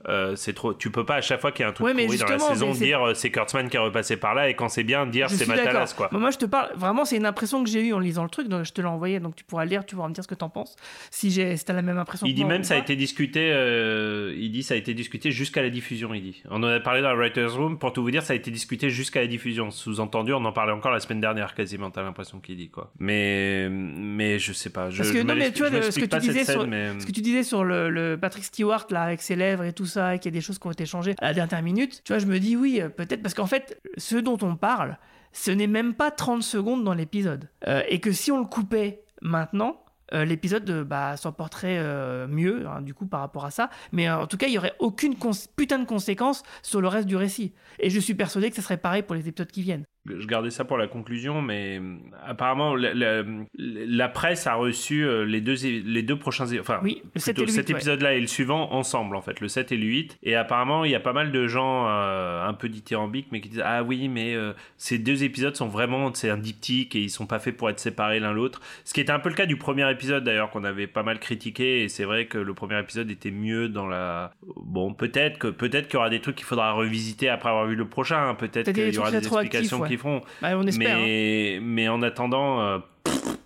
Euh, c'est trop. Tu peux pas à chaque fois qu'il y a un truc Ouais, mais pourri dans la saison dire euh, c'est Kurtzman qui est repassé par là et quand c'est bien dire c'est. Matalas quoi. Mais moi, je te parle. Vraiment, c'est une impression que j'ai eue en lisant le truc. Donc, je te l'ai envoyé, donc tu pourras le lire, tu pourras me dire ce que t'en penses. Si j'ai, si t'as la même impression. Il que dit moi même ça a été discuté. euh, il dit ça a été discuté jusqu'à la diffusion. Il dit. On en a parlé dans la writers room. Pour tout vous dire, ça a été discuté jusqu'à la diffusion. Sous-entendu, on en parlait encore la semaine dernière quasiment. T'as l'impression qu'il dit quoi. Mais mais je sais pas. Je, Parce que je non, mais tu vois, ce que tu disais sur, mais- ce que tu disais sur le, le Patrick Stewart là avec ses lèvres et tout ça, et qu'il y a des choses qui ont été changées à la dernière minute. Tu vois, je me dis oui, euh, peut-être parce qu'en fait, ce dont on parle, ce n'est même pas 30 secondes dans l'épisode, Euh, et que si on le coupait maintenant. euh, l'épisode bah, s'en porterait euh, mieux hein, du coup par rapport à ça mais en tout cas il y aurait aucune putain de conséquence sur le reste du récit et je suis persuadé que ça serait pareil pour les épisodes qui viennent je gardais ça pour la conclusion, mais euh, apparemment la, la- la presse a reçu euh, les deux les deux prochains enfin Oui, le 7 et plutôt le 8, cet ouais. épisode-là et le suivant ensemble en fait, le 7 et le 8 et apparemment il y a pas mal de gens euh, un peu dithyrambiques mais qui disent ah oui mais euh, ces deux épisodes sont vraiment c'est un diptyque et ils sont pas faits pour être séparés l'un l'autre. Ce qui était un peu le cas du premier épisode d'ailleurs qu'on avait pas mal critiqué et c'est vrai que le premier épisode était mieux dans la bon peut-être que peut-être qu'il y aura des trucs qu'il faudra revisiter après avoir vu le prochain, hein. peut-être qu'il y aura des explications ouais. Bah, on espère hein. Mais, mais en attendant, euh,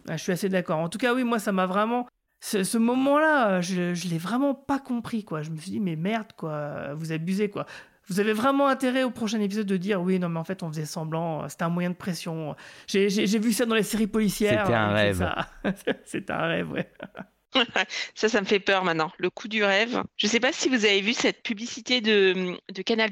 Ah, je suis assez d'accord. En tout cas, oui, moi, ça m'a vraiment. Ce, ce moment-là, je, je l'ai vraiment pas compris, quoi. Je me suis dit, mais merde, quoi, vous abusez, quoi. Vous avez vraiment intérêt au prochain épisode de dire, oui, non, mais en fait, on faisait semblant, c'était un moyen de pression. J'ai vu ça dans les séries policières. C'était un rêve. C'était un rêve, ouais. Ça, ça me fait peur maintenant. Le coup du rêve. Je sais pas si vous avez vu cette publicité de, de Canal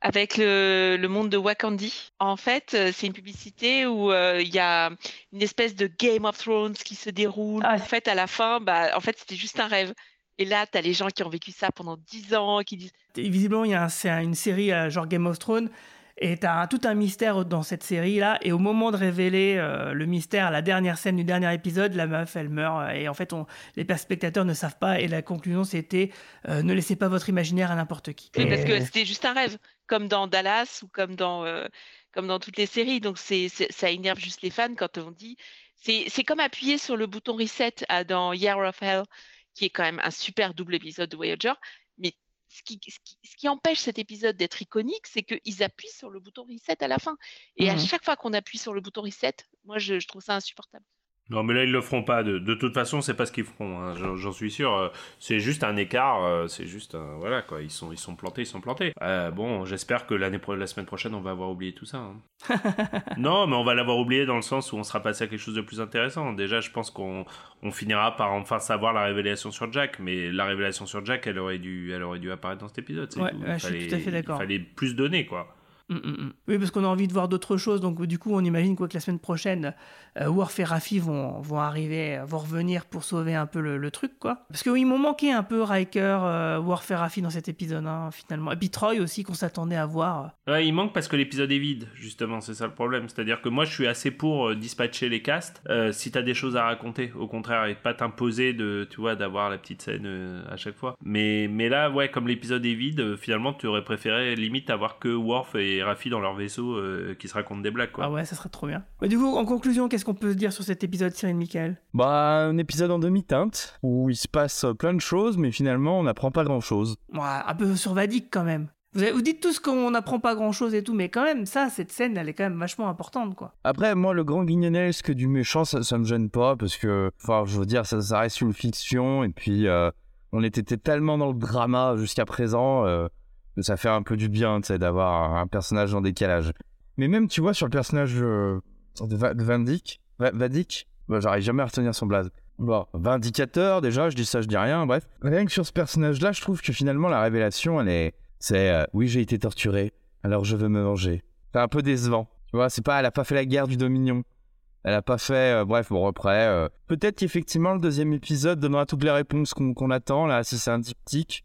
avec le, le monde de Wakandi. En fait, euh, c'est une publicité où euh, il y a une espèce de Game of Thrones qui se déroule. Ah. En fait, à la fin, bah, en fait, c'était juste un rêve. Et là, tu as les gens qui ont vécu ça pendant 10 ans, qui disent Et visiblement, il y a un- c'est un- une série euh, genre Game of Thrones. Et t'as un- tout un mystère dans cette série-là. Et au moment de révéler euh, le mystère, la dernière scène du dernier épisode, la meuf, elle meurt. Et en fait, on, les spectateurs ne savent pas. Et la conclusion, c'était euh, ne laissez pas votre imaginaire à n'importe qui. Oui, parce que c'était juste un rêve, comme dans Dallas ou comme dans, euh, comme dans toutes les séries. Donc c'est, c'est- ça énerve juste les fans quand on dit. C'est, c'est comme appuyer sur le bouton reset à- dans Year of Hell, qui est quand même un super double épisode de Voyager. Ce qui, ce qui, ce qui empêche cet épisode d'être iconique, c'est qu'ils appuient sur le bouton reset à la fin. Et à Mhm. chaque fois qu'on appuie sur le bouton reset, moi, je, je trouve ça insupportable. Non, mais là, ils le feront pas. De, de toute façon, c'est pas ce qu'ils feront. hein, J'en suis sûr. Euh, C'est juste un écart. euh, C'est juste un. Voilà, quoi. Ils sont, ils sont plantés, ils sont plantés. Euh, bon, j'espère que l'année la semaine prochaine, on va avoir oublié tout ça. hein. non, mais on va l'avoir oublié dans le sens où on sera passé à quelque chose de plus intéressant. Déjà, je pense qu'on on finira par enfin savoir la révélation sur Jack. Mais la révélation sur Jack, elle aurait dû, elle aurait dû apparaître dans cet épisode. Ouais, je suis tout à fait d'accord. Il fallait plus donner, quoi. Mm, mm, mm. Oui, parce qu'on a envie de voir d'autres choses. Donc, du coup, on imagine quoi que la semaine prochaine, euh, Worf et Raffi vont, vont arriver, vont revenir pour sauver un peu le, le truc, quoi. Parce qu'ils m'ont manqué un peu Riker, euh, Worf et Raffi dans cet épisode, hein, finalement. Et puis Troy aussi, qu'on s'attendait à voir. Ouais, il manque parce que l'épisode est vide, justement, c'est ça le problème. C'est-à-dire que moi, je suis assez pour euh, dispatcher les castes euh, si t'as des choses à raconter, au contraire, et pas t'imposer de, tu vois, d'avoir la petite scène euh, à chaque fois. Mais, mais là, ouais, comme l'épisode est vide, euh, finalement, tu aurais préféré limite avoir que Worf et Raffi dans leur vaisseau euh, qui se racontent des blagues, quoi. Ah ouais, ça serait trop bien. Mais du coup, en conclusion, qu'est-ce qu'on peut se dire sur cet épisode, Cyril Michael? Bah, un épisode en demi-teinte où il se passe plein de choses, mais finalement, on n'apprend pas grand-chose. Ouais, un peu sur Vadik quand même. Vous, avez- vous dites tous qu'on n'apprend pas grand chose et tout, mais quand même, ça, cette scène, elle est quand même vachement importante, quoi. Après, moi, le grand guignonesque du méchant, ça, ça me gêne pas, parce que, enfin, je veux dire, ça, ça reste une fiction, et puis, euh, on était tellement dans le drama jusqu'à présent, euh, ça fait un peu du bien, d'avoir un, personnage en décalage. Mais même, tu vois, sur le personnage euh, de, Va- de Van Dyck, Va- Vadik, bah, j'arrive jamais à retenir son blaze. Bon, vindicateur, déjà, je dis ça, je dis rien, bref. Rien que sur ce personnage-là, je trouve que finalement, la révélation, elle est, c'est, euh, oui, j'ai été torturé, alors je veux me venger. C'est un peu décevant. Tu vois, c'est pas, elle a pas fait la guerre du Dominion. Elle a pas fait, euh, bref, bon après, peut-être qu'effectivement le deuxième épisode donnera toutes les réponses qu'on qu'on attend là, si c'est un diptyque.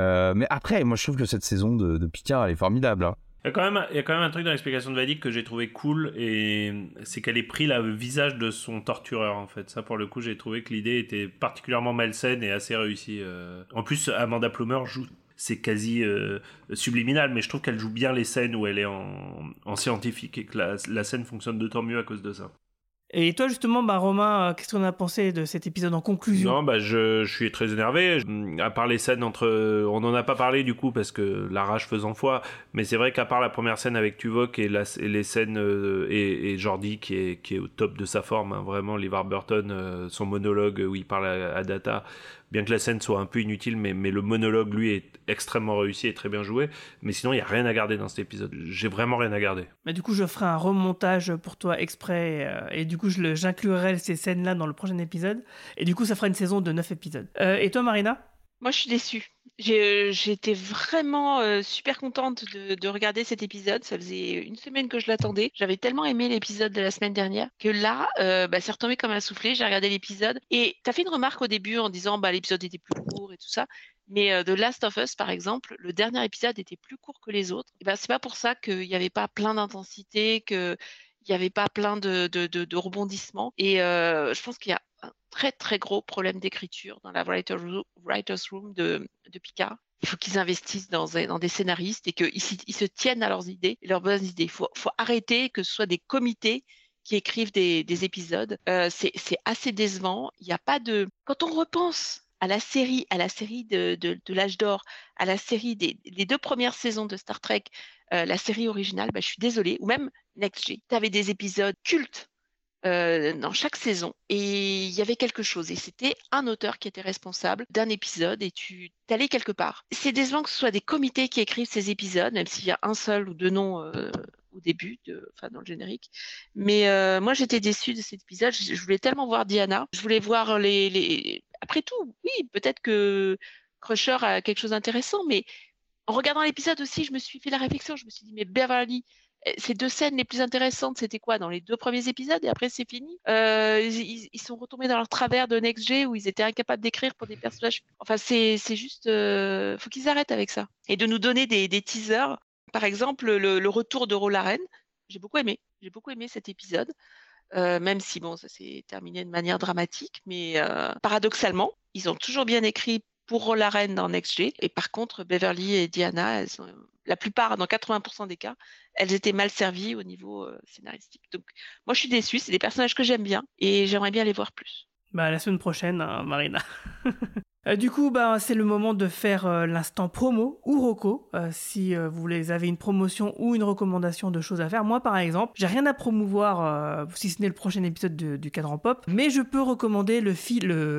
Euh, mais après, moi je trouve que cette saison de, de Picard, elle est formidable. hein. Il y, a quand même, un truc dans l'explication de Vadik que j'ai trouvé cool, et c'est qu'elle ait pris le visage de son tortureur, en fait. Ça, pour le coup, j'ai trouvé que l'idée était particulièrement malsaine et assez réussie. euh. En plus, Amanda Plumer joue, c'est quasi euh, subliminal, mais je trouve qu'elle joue bien les scènes où elle est en, en scientifique, et que la scène fonctionne d'autant mieux à cause de ça. Et toi, justement, bah, Romain, euh, qu'est-ce qu'on a pensé de cet épisode en conclusion? Non, bah je, suis très énervé. À part les scènes entre, on n'en a pas parlé du coup parce que la rage faisant foi. Mais c'est vrai qu'à part la première scène avec Tuvok et, les scènes euh, et, Jordi qui est qui est au top de sa forme, hein, vraiment, LeVar Burton, euh, son monologue où il parle à Data. Bien que la scène soit un peu inutile, mais, mais le monologue lui est extrêmement réussi et très bien joué. Mais sinon, il y a rien à garder dans cet épisode. J'ai vraiment rien à garder. Mais du coup, je ferai un remontage pour toi exprès, euh, et du coup, j'inclurai ces scènes-là dans le prochain épisode. Et du coup, ça fera une saison de 9 épisodes. Euh, et toi, Marina? Moi, je suis déçue. Euh, J'étais vraiment euh, super contente de, de regarder cet épisode. Ça faisait une semaine que je l'attendais. J'avais tellement aimé l'épisode de la semaine dernière que là, euh, bah, c'est retombé comme un soufflé. J'ai regardé l'épisode et tu as fait une remarque au début en disant bah l'épisode était plus court et tout ça. Mais euh, The Last of Us, par exemple, le dernier épisode était plus court que les autres. Et ben, c'est pas pour ça qu'il n'y avait pas plein d'intensité, que il n'y avait pas plein de rebondissements. Et euh, je pense qu'il y a un très très gros problème d'écriture dans la writer's room de, de Picard. Il faut qu'ils investissent dans, des scénaristes et qu'ils se tiennent à leurs idées, leurs bonnes idées. Il faut, arrêter que ce soit des comités qui écrivent des, des épisodes. Euh, c'est assez décevant. Il n'y a pas de. Quand on repense à la série, à la série de, l'âge d'or, à la série des deux premières saisons de Star Trek, euh, la série originale, bah, je suis désolée, ou même Next G, tu avais des épisodes cultes euh, dans chaque saison et il y avait quelque chose et c'était un auteur qui était responsable d'un épisode et tu t'allais quelque part. C'est décevant que ce soit des comités qui écrivent ces épisodes, même s'il y a un seul ou deux noms euh, au début, enfin dans le générique. Mais euh, moi j'étais déçue de cet épisode. Je, voulais tellement voir Diana. Je voulais voir les. Après tout, oui, peut-être que Crusher a quelque chose d'intéressant, mais en regardant l'épisode aussi, je me suis fait la réflexion. Je me suis dit, mais Beverly, ces deux scènes les plus intéressantes, c'était quoi? Dans les deux premiers épisodes et après c'est fini? Euh, ils, sont retombés dans leur travers de Next où ils étaient incapables d'écrire pour des personnages. Enfin, c'est juste, euh, faut qu'ils arrêtent avec ça et de nous donner des, teasers. Par exemple, le, retour de Rolaren, j'ai beaucoup aimé. J'ai beaucoup aimé cet épisode. Euh, même si bon, ça s'est terminé de manière dramatique, mais euh, paradoxalement, ils ont toujours bien écrit pour Rolaren dans Next. Et par contre, Beverly et Diana, elles sont, la plupart, dans 80% des cas, elles étaient mal servies au niveau euh, scénaristique. Donc, moi, je suis déçue. C'est des personnages que j'aime bien et j'aimerais bien les voir plus. Bah, la semaine prochaine, hein, Marina. Euh, du coup, bah, c'est le moment de faire euh, l'instant promo ou roco. si vous les avez une promotion ou une recommandation de choses à faire. Moi, par exemple, j'ai rien à promouvoir, si ce n'est le prochain épisode de- du cadran pop, mais je peux recommander le,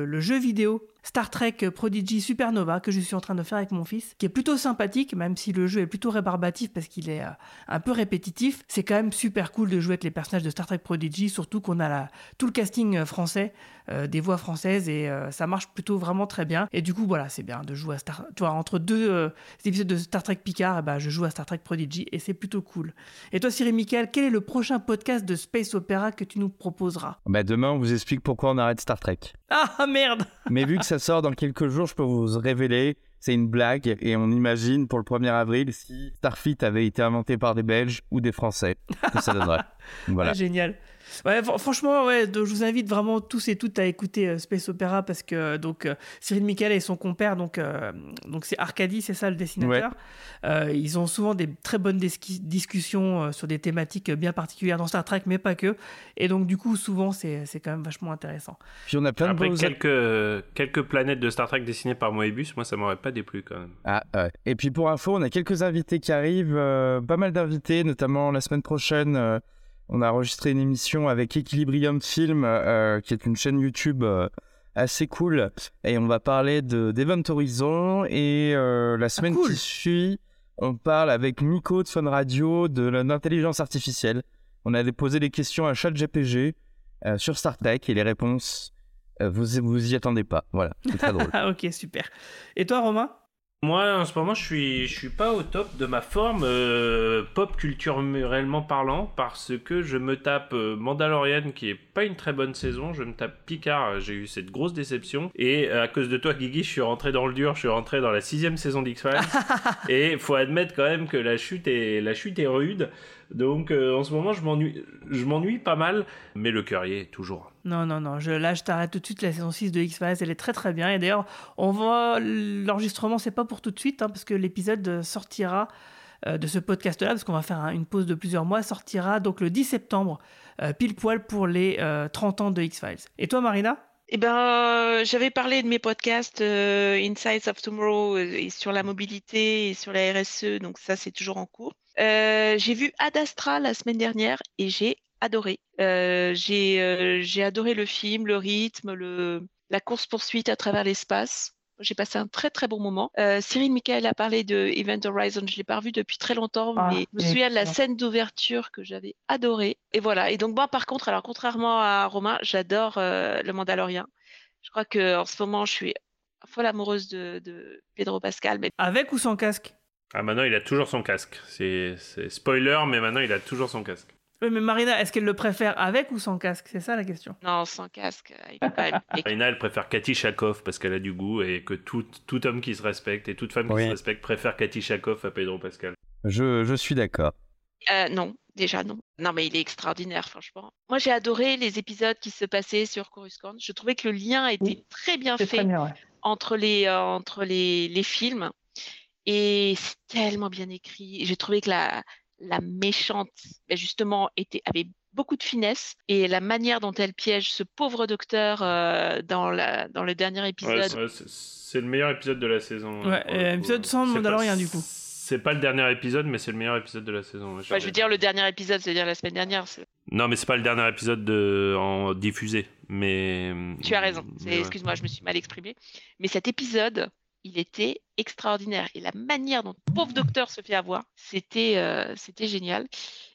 le jeu vidéo Star Trek Prodigy Supernova que je suis en train de faire avec mon fils, qui est plutôt sympathique, même si le jeu est plutôt rébarbatif parce qu'il est euh, un peu répétitif. C'est quand même super cool de jouer avec les personnages de Star Trek Prodigy, surtout qu'on a la, tout le casting euh, français, euh, des voix françaises, et euh, ça marche plutôt vraiment très bien. Et du coup, voilà, c'est bien de jouer à Star... Tu vois, entre deux euh, épisodes de Star Trek Picard, eh ben, je joue à Star Trek Prodigy, et c'est plutôt cool. Et toi, Cyril Michael, quel est le prochain podcast de Space Opera que tu nous proposeras? Bah demain, on vous explique pourquoi on arrête Star Trek. Ah merde Mais vu que ça sort dans quelques jours, je peux vous révéler, c'est une blague et on imagine pour le 1er avril si Starfleet avait été inventé par des Belges ou des Français, que ça donnerait. Voilà. Ah, génial. Ouais, franchement, ouais, donc, je vous invite vraiment tous et toutes à écouter euh, Space Opera parce que euh, donc euh, Cyril Michael et son compère, donc euh, donc c'est Arcadie, c'est ça le dessinateur. Euh, ils ont souvent des très bonnes discussions euh, sur des thématiques bien particulières dans Star Trek, mais pas que. Et donc du coup, souvent c'est c'est quand même vachement intéressant. Puis on a plein Après de beaux... quelques, quelques planètes de Star Trek dessinées par Moebius, moi ça m'aurait pas déplu quand même. Ah, ouais. Et puis pour info, on a quelques invités qui arrivent, euh, pas mal d'invités, notamment la semaine prochaine. On a enregistré une émission avec Equilibrium Film, euh, qui est une chaîne YouTube euh, assez cool. Et on va parler de d'Event Horizon. Et euh, la semaine cool. qui suit, on parle avec Nico de Fun Radio de l'intelligence artificielle. On a posé des questions à ChatGPG sur Star Trek et les réponses, vous vous y attendez pas. Voilà, c'est très drôle. Ah ok, super. Et toi, Romain? Moi, en ce moment, je suis, je suis pas au top de ma forme euh, pop culturellement parlant parce que je me tape euh, Mandalorian qui est pas une très bonne saison. Je me tape Picard, j'ai eu cette grosse déception. Et euh, à cause de toi, Guigui, je suis rentré dans le dur. Je suis rentré dans la sixième saison d'X-Files. et faut admettre quand même que la chute est, la chute est rude. Donc euh, en ce moment, je m'ennuie, je m'ennuie pas mal. Mais le cœur y est toujours. Non, non, non, là je t'arrête tout de suite. La saison 6 de X-Files, elle est très très bien. Et d'ailleurs, on va. L'enregistrement, c'est pas pour tout de suite, hein, parce que l'épisode sortira euh, de ce podcast-là, parce qu'on va faire un- une pause de plusieurs mois, sortira donc le 10 septembre, euh, pile poil pour les euh, 30 ans de X-Files. Et toi, Marina? Eh ben, euh, j'avais parlé de mes podcasts Insights of Tomorrow et sur la mobilité et sur la RSE, donc ça c'est toujours en cours. J'ai vu Ad Astra la semaine dernière et j'ai adoré. Euh, j'ai euh, j'ai adoré le film, le rythme, le la course poursuite à travers l'espace. J'ai passé un très très bon moment. Euh, Cyril Michael a parlé de Event Horizon. Je l'ai pas revu depuis très longtemps, Ah, mais je me souviens de la scène d'ouverture que j'avais adorée. Et voilà. Et donc moi, par contre, alors contrairement à Romain, j'adore euh, le Mandalorian. Je crois que en ce moment, je suis folle amoureuse de, de Pedro Pascal. Mais Avec ou sans casque? Ah, maintenant, il a toujours son casque. C'est c'est spoiler, mais maintenant, il a toujours son casque. Oui, mais Marina, est-ce qu'elle le préfère avec ou sans casque? C'est ça la question. non, sans casque, euh, il peut pas. et- Rina, elle préfère Cathy Chakov parce qu'elle a du goût et que tout, tout homme qui se respecte et toute femme qui se respecte préfère Cathy Chakov à Pedro Pascal. Je, je suis d'accord. Euh, non, déjà non. Non, mais il est extraordinaire, franchement. Moi, j'ai adoré les épisodes qui se passaient sur Coruscant. Je trouvais que le lien était très bien fait entre les, euh, entre les, les films. Et c'est tellement bien écrit. J'ai trouvé que la, la méchante, ben, justement, était, avait beaucoup de finesse. Et la manière dont elle piège ce pauvre docteur euh, dans, la, dans le dernier épisode. c'est- ouais, c'est- c'est le meilleur épisode de la saison. hein, Ouais, euh, épisode sans C'est pas- Mandalorian, du coup. C'est pas le dernier épisode, mais c'est le meilleur épisode de la saison. ouais, je veux dire, le dernier épisode, c'est-à-dire la semaine dernière. Non, mais c'est pas le dernier épisode de... en diffusé. Mais. Tu as raison. Excuse-moi, je me suis mal exprimée. Mais cet épisode, il était extraordinaire. Et la manière dont le pauvre docteur se fait avoir, c'était euh, c'était génial.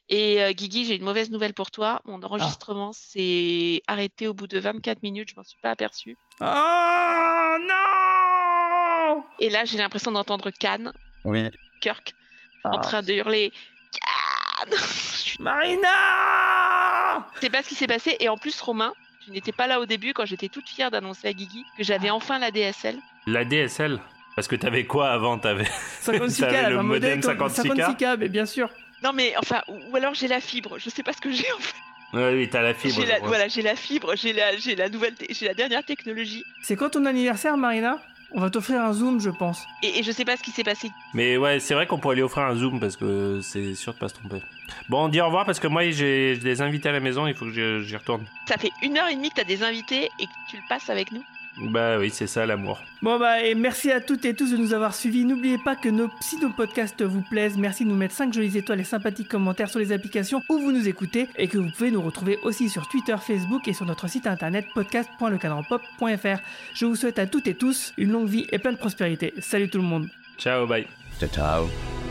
Et euh, Guigui, j'ai une mauvaise nouvelle pour toi. Mon enregistrement s'est arrêté au bout de 24 minutes. Je m'en suis pas aperçue. Oh non Et là, j'ai l'impression d'entendre Khan, Oui. Kirk, en train de hurler Khan Marina Je sais pas ce qui s'est passé. Et en plus, Romain, tu n'étais pas là au début quand j'étais toute fière d'annoncer à Guigui que j'avais enfin la DSL. La DSL Parce que t'avais quoi avant? T'avais 56K, T'avais elle le avait un modèle modem comme 56K 56K, mais bien sûr. Non, mais enfin, ou alors j'ai la fibre. Je sais pas ce que j'ai en fait. Ouais, oui, t'as la fibre. La, voilà, j'ai la fibre, j'ai la, j'ai la nouvelle, j'ai la dernière technologie. C'est quand ton anniversaire, Marina? On va t'offrir un zoom, je pense. Et, et je sais pas ce qui s'est passé. Mais ouais, c'est vrai qu'on pourrait lui offrir un zoom parce que c'est sûr de pas se tromper. Bon, on dit au revoir parce que moi j'ai des invités à la maison, il faut que j'y retourne. Ça fait une heure et demie que t'as des invités et que tu le passes avec nous. Bah oui, c'est ça l'amour. Bon bah et merci à toutes et tous de nous avoir suivis. N'oubliez pas que nos, si nos podcasts vous plaisent, merci de nous mettre 5 jolies étoiles et sympathiques commentaires sur les applications où vous nous écoutez et que vous pouvez nous retrouver aussi sur Twitter, Facebook et sur notre site internet podcast.lecadranpop.fr. Je vous souhaite à toutes et tous une longue vie et plein de prospérité. Salut tout le monde. Ciao, bye. Ciao, ciao.